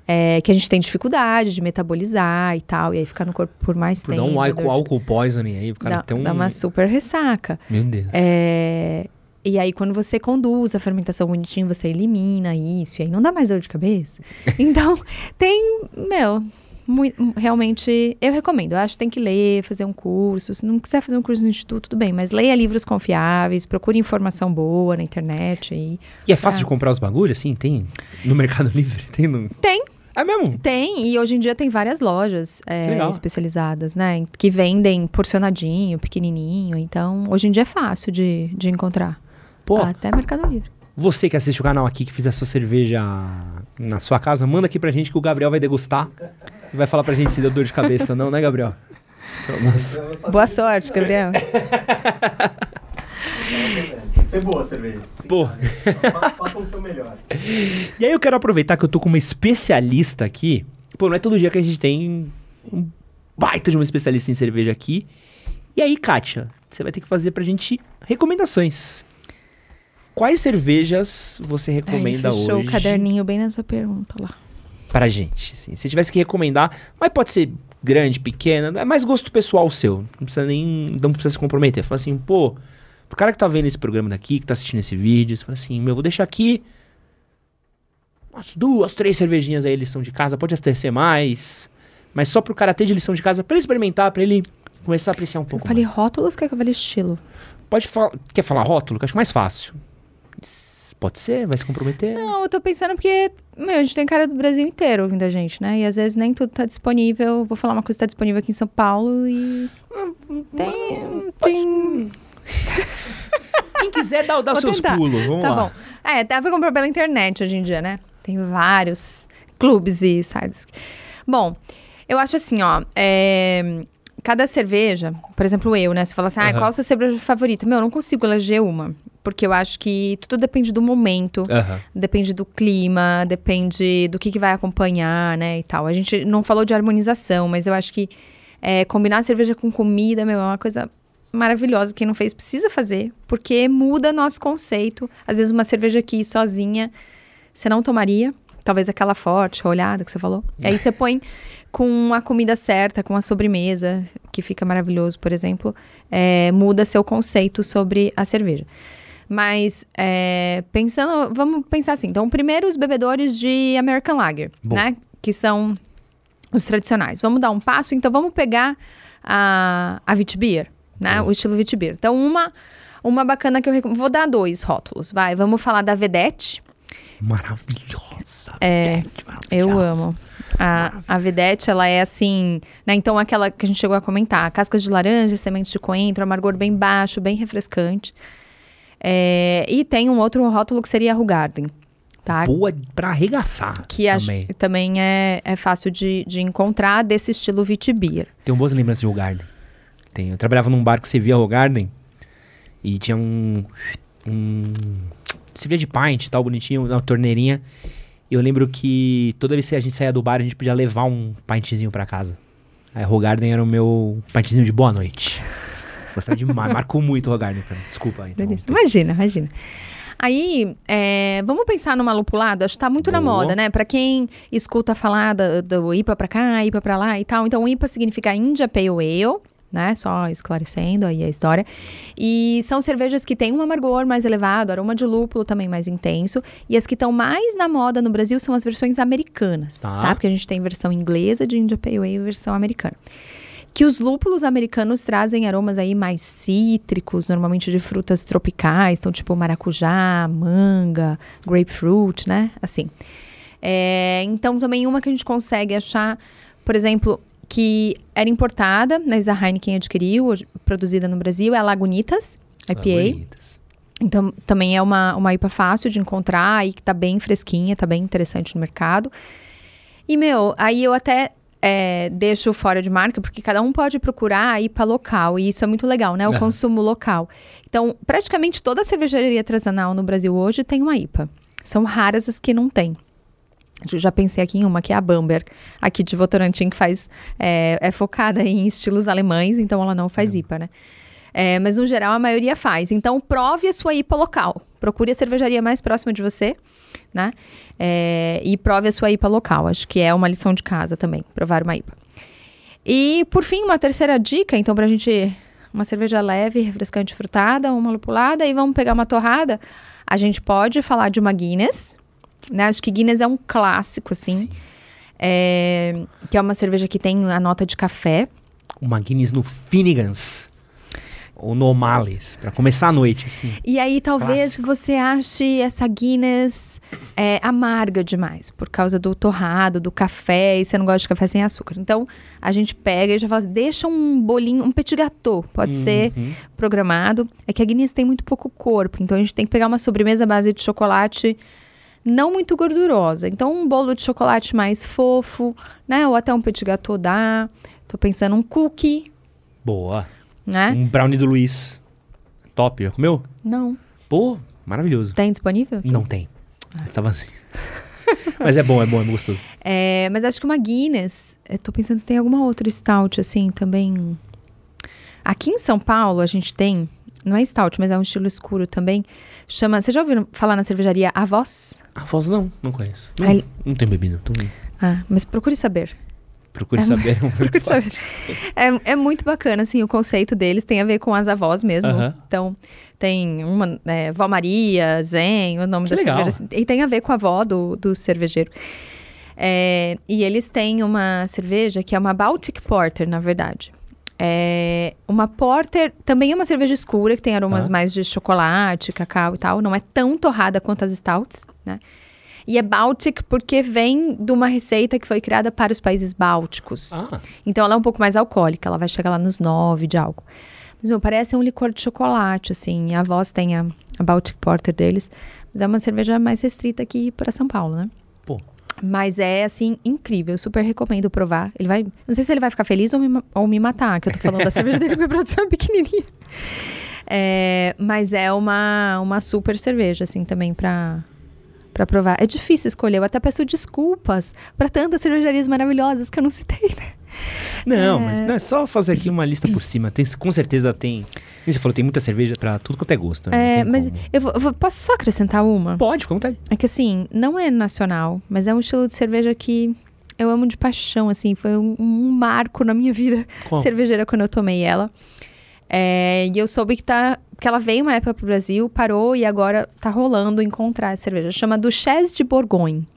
É, que a gente tem dificuldade de metabolizar e tal, e aí ficar no corpo por mais Por tempo. dar um álcool, de- álcool poisoning aí, o cara dá, tem um. dá uma super ressaca. Meu Deus. É, e aí, quando você conduz a fermentação bonitinho, você elimina isso, e aí não dá mais dor de cabeça. Então, tem, meu, mui- realmente, eu recomendo. Eu acho que tem que ler, fazer um curso. Se não quiser fazer um curso no instituto, tudo bem, mas leia livros confiáveis, procure informação boa na internet. E... E é fácil de comprar os bagulhos, assim? Tem no Mercado Livre? Tem no... Tem. É mesmo? Tem, e hoje em dia tem várias lojas é, especializadas, né? Que vendem porcionadinho, pequenininho. Então, hoje em dia é fácil de, de encontrar. Pô, Até Mercado Livre. você que assiste o canal aqui, que fizer sua cerveja na sua casa, manda aqui pra gente que o Gabriel vai degustar. E vai falar pra gente se deu dor de cabeça ou não, né, Gabriel? Então, Boa sorte, Gabriel. Ser boa a cerveja. Pô. Fa- Façam o seu melhor. E aí eu quero aproveitar que eu tô com uma especialista aqui. Pô, não é todo dia que a gente tem um baita de uma especialista em cerveja aqui. E aí, Kátia, você vai ter que fazer pra gente recomendações. Quais cervejas você recomenda Aí, fechou hoje o caderninho bem nessa pergunta lá. pra gente? assim? se tivesse que recomendar, mas pode ser grande, pequena, é mais gosto pessoal seu. Não precisa nem, não precisa se comprometer. Fala assim, pô, pro cara que tá vendo esse programa daqui, que tá assistindo esse vídeo, você fala assim, meu, vou deixar aqui umas duas, três cervejinhas aí, lição de casa, pode até ser mais, mas só pro cara ter de lição de casa, pra ele experimentar, pra ele começar a apreciar um Eu pouco falei mais. rótulos, quer que eu fale estilo? Pode falar, quer falar rótulo? Que eu acho mais fácil. Pode ser? Vai se comprometer? Não, eu tô pensando porque, meu, a gente tem cara do Brasil inteiro ouvindo a gente, né? E às vezes nem tudo tá disponível. Vou falar uma coisa que tá disponível aqui em São Paulo e. Tem. tem... Quem quiser dar os seus tentar. pulos, vamos Tá lá. bom. É, dá pra comprar pela internet hoje em dia, né? Tem vários clubes e sites. Bom, eu acho assim, ó. é, Cada cerveja, por exemplo, eu, né? Você fala assim, ah, qual a sua cerveja favorita? Meu, eu não consigo eleger uma. Porque eu acho que tudo depende do momento, depende do clima, depende do que, que vai acompanhar, né? E tal. A gente não falou de harmonização, mas eu acho que é, combinar cerveja com comida, meu, é uma coisa maravilhosa. Quem não fez precisa fazer, porque muda nosso conceito. Às vezes uma cerveja aqui sozinha você não tomaria, talvez aquela forte, olhada que você falou. E aí você põe com a comida certa, com a sobremesa, que fica maravilhoso, por exemplo, é, muda seu conceito sobre a cerveja. Mas é, pensando, vamos pensar assim. Então, primeiro os bebedores de American Lager, Bom. né? Que são os tradicionais. Vamos dar um passo, então vamos pegar a, a Witbier, né? O estilo Witbier. Então, uma, uma bacana que eu recomendo. Vou dar dois rótulos, vai. Vamos falar da Vedette, Maravilhosa. É, Vedete, Eu maravilhosa. amo. A, a Vedete, ela é assim, né? Então, aquela que a gente chegou a comentar, cascas de laranja, sementes de coentro, amargor bem baixo, bem refrescante. É, e tem um outro rótulo que seria a Rugarden, tá? Boa pra arregaçar Que acho também. que também é, é fácil de, de encontrar desse estilo Vitibir. Tenho boas lembranças de Rogarden. Tenho. Eu trabalhava num bar que servia Rogarden e tinha um. um servia de pint e tal, bonitinho, uma torneirinha. E eu lembro que toda vez que a gente saía do bar, a gente podia levar um pintzinho pra casa. Aí Rogarden era o meu pintzinho de boa noite. Gostava demais, marcou muito o Rogarden pra mim. Desculpa, então. Imagina, imagina. Aí, é, vamos pensar numa lupulada? Acho que tá muito na Boa. moda, né? Pra quem escuta falar da- do IPA pra cá, IPA pra lá e tal. Então, IPA significa India Pale Ale, né? Só esclarecendo aí a história. E são cervejas que têm um amargor mais elevado, aroma de lúpulo também mais intenso. E as que estão mais na moda no Brasil são as versões americanas, Tá. tá? Porque a gente tem versão inglesa de India Pale Ale e versão americana que os lúpulos americanos trazem aromas aí mais cítricos, normalmente de frutas tropicais, então tipo maracujá, manga, grapefruit, né? Assim. É, então também uma que a gente consegue achar, por exemplo, que era importada, mas a Heineken adquiriu, produzida no Brasil, é a Lagunitas IPA. Bonitas. Então, também é uma, uma IPA fácil de encontrar e que tá bem fresquinha, tá bem interessante no mercado. E, meu, aí eu até é, deixo fora de marca, porque cada um pode procurar a IPA local, e isso é muito legal, né? O consumo local. Então, praticamente toda cervejaria artesanal no Brasil hoje tem uma IPA. São raras as que não tem. Eu já pensei aqui em uma, que é a Bamberg, aqui de Votorantim, que faz, é, é focada em estilos alemães, então ela não faz IPA, né? É, mas no geral a maioria faz. Então prove a sua IPA local. Procure a cervejaria mais próxima de você, né? É, e prove a sua IPA local. Acho que é uma lição de casa também, provar uma IPA. E por fim, uma terceira dica, então, pra gente. Uma cerveja leve, refrescante frutada, uma lupulada, e vamos pegar uma torrada. A gente pode falar de uma Guinness, né? Acho que Guinness é um clássico, assim. É, que é uma cerveja que tem a nota de café. Uma Guinness no Finnegan's. Ou no O'Malley's. Pra começar a noite, assim. E aí, talvez Clássico. você ache essa Guinness é, amarga demais, por causa do torrado, do café, e você não gosta de café sem açúcar. Então, a gente pega e já fala, deixa um bolinho, um petit gâteau, pode ser Uhum. programado. É que a Guinness tem muito pouco corpo, então a gente tem que pegar uma sobremesa à base de chocolate não muito gordurosa. Então, um bolo de chocolate mais fofo, né? Ou até um petit gâteau dá. Tô pensando um cookie, Boa. Né? Um brownie do Luiz. Top. Já comeu? Não. Pô, maravilhoso. Tem disponível? Não tem. Estava assim. Mas é bom, é bom, é gostoso. É, mas acho que uma Guinness. Eu tô pensando se tem alguma outra stout, assim, também. Aqui em São Paulo, a gente tem. Não é stout, mas é um estilo escuro também. Chama. Vocês já ouviram falar na cervejaria Avós? A Foz não, não conheço. Não, Aí- não tem bebido. Então Ah, mas procure saber. Procure É saber. Procure saber. É, é muito bacana, assim, o conceito deles tem a ver com as avós mesmo. Aham. Então, tem uma, é, Vó Maria, Zen, o nome Que da legal. cerveja. E tem a ver com a avó do, do cervejeiro. É, e eles têm uma cerveja que é uma Baltic Porter, na verdade. É uma Porter também é uma cerveja escura, que tem aromas Tá. mais de chocolate, cacau e tal. Não é tão torrada quanto as stouts, né? E é Baltic porque vem de uma receita que foi criada para os países bálticos. Ah, Então ela é um pouco mais alcoólica, ela vai chegar lá nos 9 de álcool. Mas, meu, parece um licor de chocolate, assim. A voz tem a, a Baltic Porter deles. Mas é uma cerveja mais restrita aqui para São Paulo, né? pô. Mas é, assim, incrível. Eu super recomendo provar. Ele vai... Não sei se ele vai ficar feliz ou me, ou me matar, que eu tô falando da cerveja dele, porque a produção é pequenininha. É, mas é uma, uma super cerveja, assim, também pra, pra provar. É difícil escolher. Eu até peço desculpas pra tantas cervejarias maravilhosas que eu não citei, né? Não, mas não, é só fazer aqui uma lista por cima. Tem, com certeza tem. Como você falou, tem muita cerveja pra tudo quanto é gosto. né? É, mas como. eu, vou- eu vou- posso só acrescentar uma? Pode, vontade. É que assim, não é nacional, mas é um estilo de cerveja que eu amo de paixão, assim. Foi um, um marco na minha vida Qual? cervejeira quando eu tomei ela. É, e eu soube que, tá, que ela veio uma época pro Brasil, parou e agora tá rolando encontrar essa cerveja. Chama Duchesse de Bourgogne.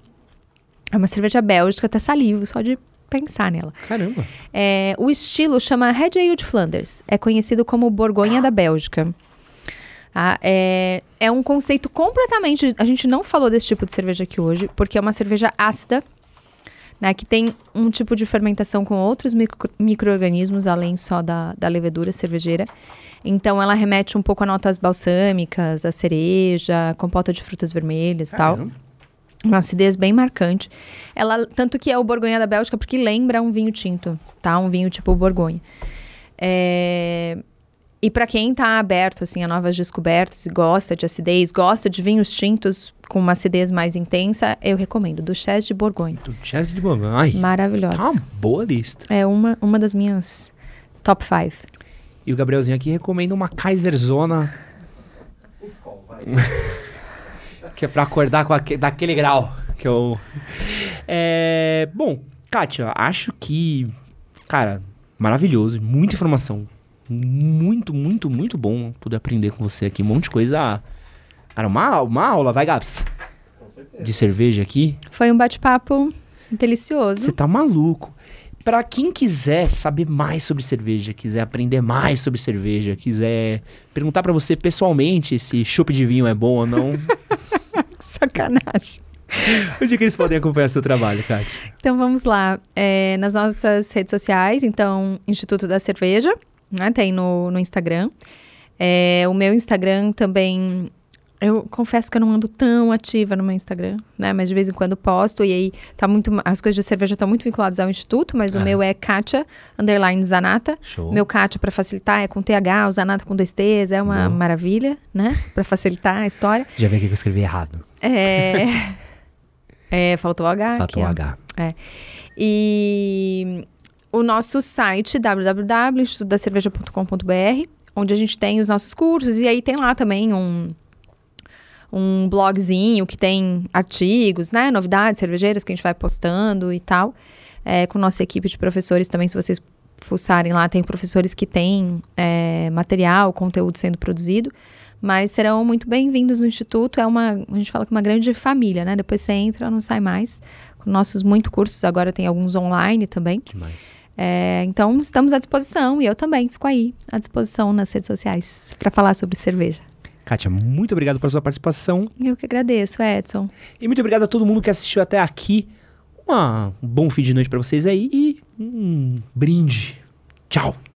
É uma cerveja bélgica, até salivo só de pensar nela. Caramba. É, o estilo chama Red Ale de Flanders. É conhecido como Borgonha da Bélgica. Tá? É, é um conceito completamente. A gente não falou desse tipo de cerveja aqui hoje, porque é uma cerveja ácida, né? Que tem um tipo de fermentação com outros micro- micro-organismos, além só da, da levedura cervejeira. Então ela remete um pouco a notas balsâmicas, a cereja, compota de frutas vermelhas e tal. Uma acidez bem marcante. Ela, tanto que é o Borgonha da Bélgica, porque lembra um vinho tinto, tá? Um vinho tipo Borgonha. É, E para quem tá aberto, assim, a novas descobertas, e gosta de acidez, gosta de vinhos tintos com uma acidez mais intensa, eu recomendo. Duchesse de Borgonha. Do Chess de Bogan. Ai, Maravilhosa. tá uma boa lista. É uma, uma das minhas top five. E o Gabrielzinho aqui recomenda uma Kaiserzona, Skol, vai. que é pra acordar com aque- daquele grau. Que eu... É... Bom, Kátia, acho que... Cara, maravilhoso. Muita informação. Muito, muito, muito bom poder aprender com você aqui. Um monte de coisa. Cara, uma, uma aula, vai, Gabs? Com certeza. De cerveja aqui. Foi um bate-papo delicioso. Você tá maluco. Pra quem quiser saber mais sobre cerveja, quiser aprender mais sobre cerveja, quiser perguntar pra você pessoalmente se chopp de vinho é bom ou não, Sacanagem. onde é que eles podem acompanhar seu trabalho, Kátia? Então vamos lá. É, nas nossas redes sociais, então, Instituto da Cerveja, né? Tem no, no Instagram. É, o meu Instagram também. Eu confesso que eu não ando tão ativa no meu Instagram, né? Mas de vez em quando posto. E aí tá muito. As coisas de cerveja estão muito vinculadas ao Instituto, mas o Ah. meu é Kátia, underline Zanata. Show. Meu Kátia, para facilitar, é com TH, o Zanata com dois T's, é uma Boa. maravilha, né? Para facilitar a história. Já vi aqui que eu escrevi errado. É. é faltou o H. Aqui, ó. H. E o nosso site, www.institutodacerveja.com.br, onde a gente tem os nossos cursos. E aí tem lá também um, um blogzinho que tem artigos, né? Novidades cervejeiras que a gente vai postando e tal. É, com nossa equipe de professores também, se vocês fuçarem lá, tem professores que têm é, material, conteúdo sendo produzido. Mas serão muito bem-vindos no Instituto. É uma, a gente fala que é uma grande família, né? Depois você entra, não sai mais. Com nossos muito cursos, agora tem alguns online também. Demais. É, então, estamos à disposição e eu também fico aí à disposição nas redes sociais para falar sobre cerveja. Kátia, muito obrigado pela sua participação. Eu que agradeço, Edson. E muito obrigado a todo mundo que assistiu até aqui. Uma- um bom fim de noite pra vocês aí e um brinde. Tchau.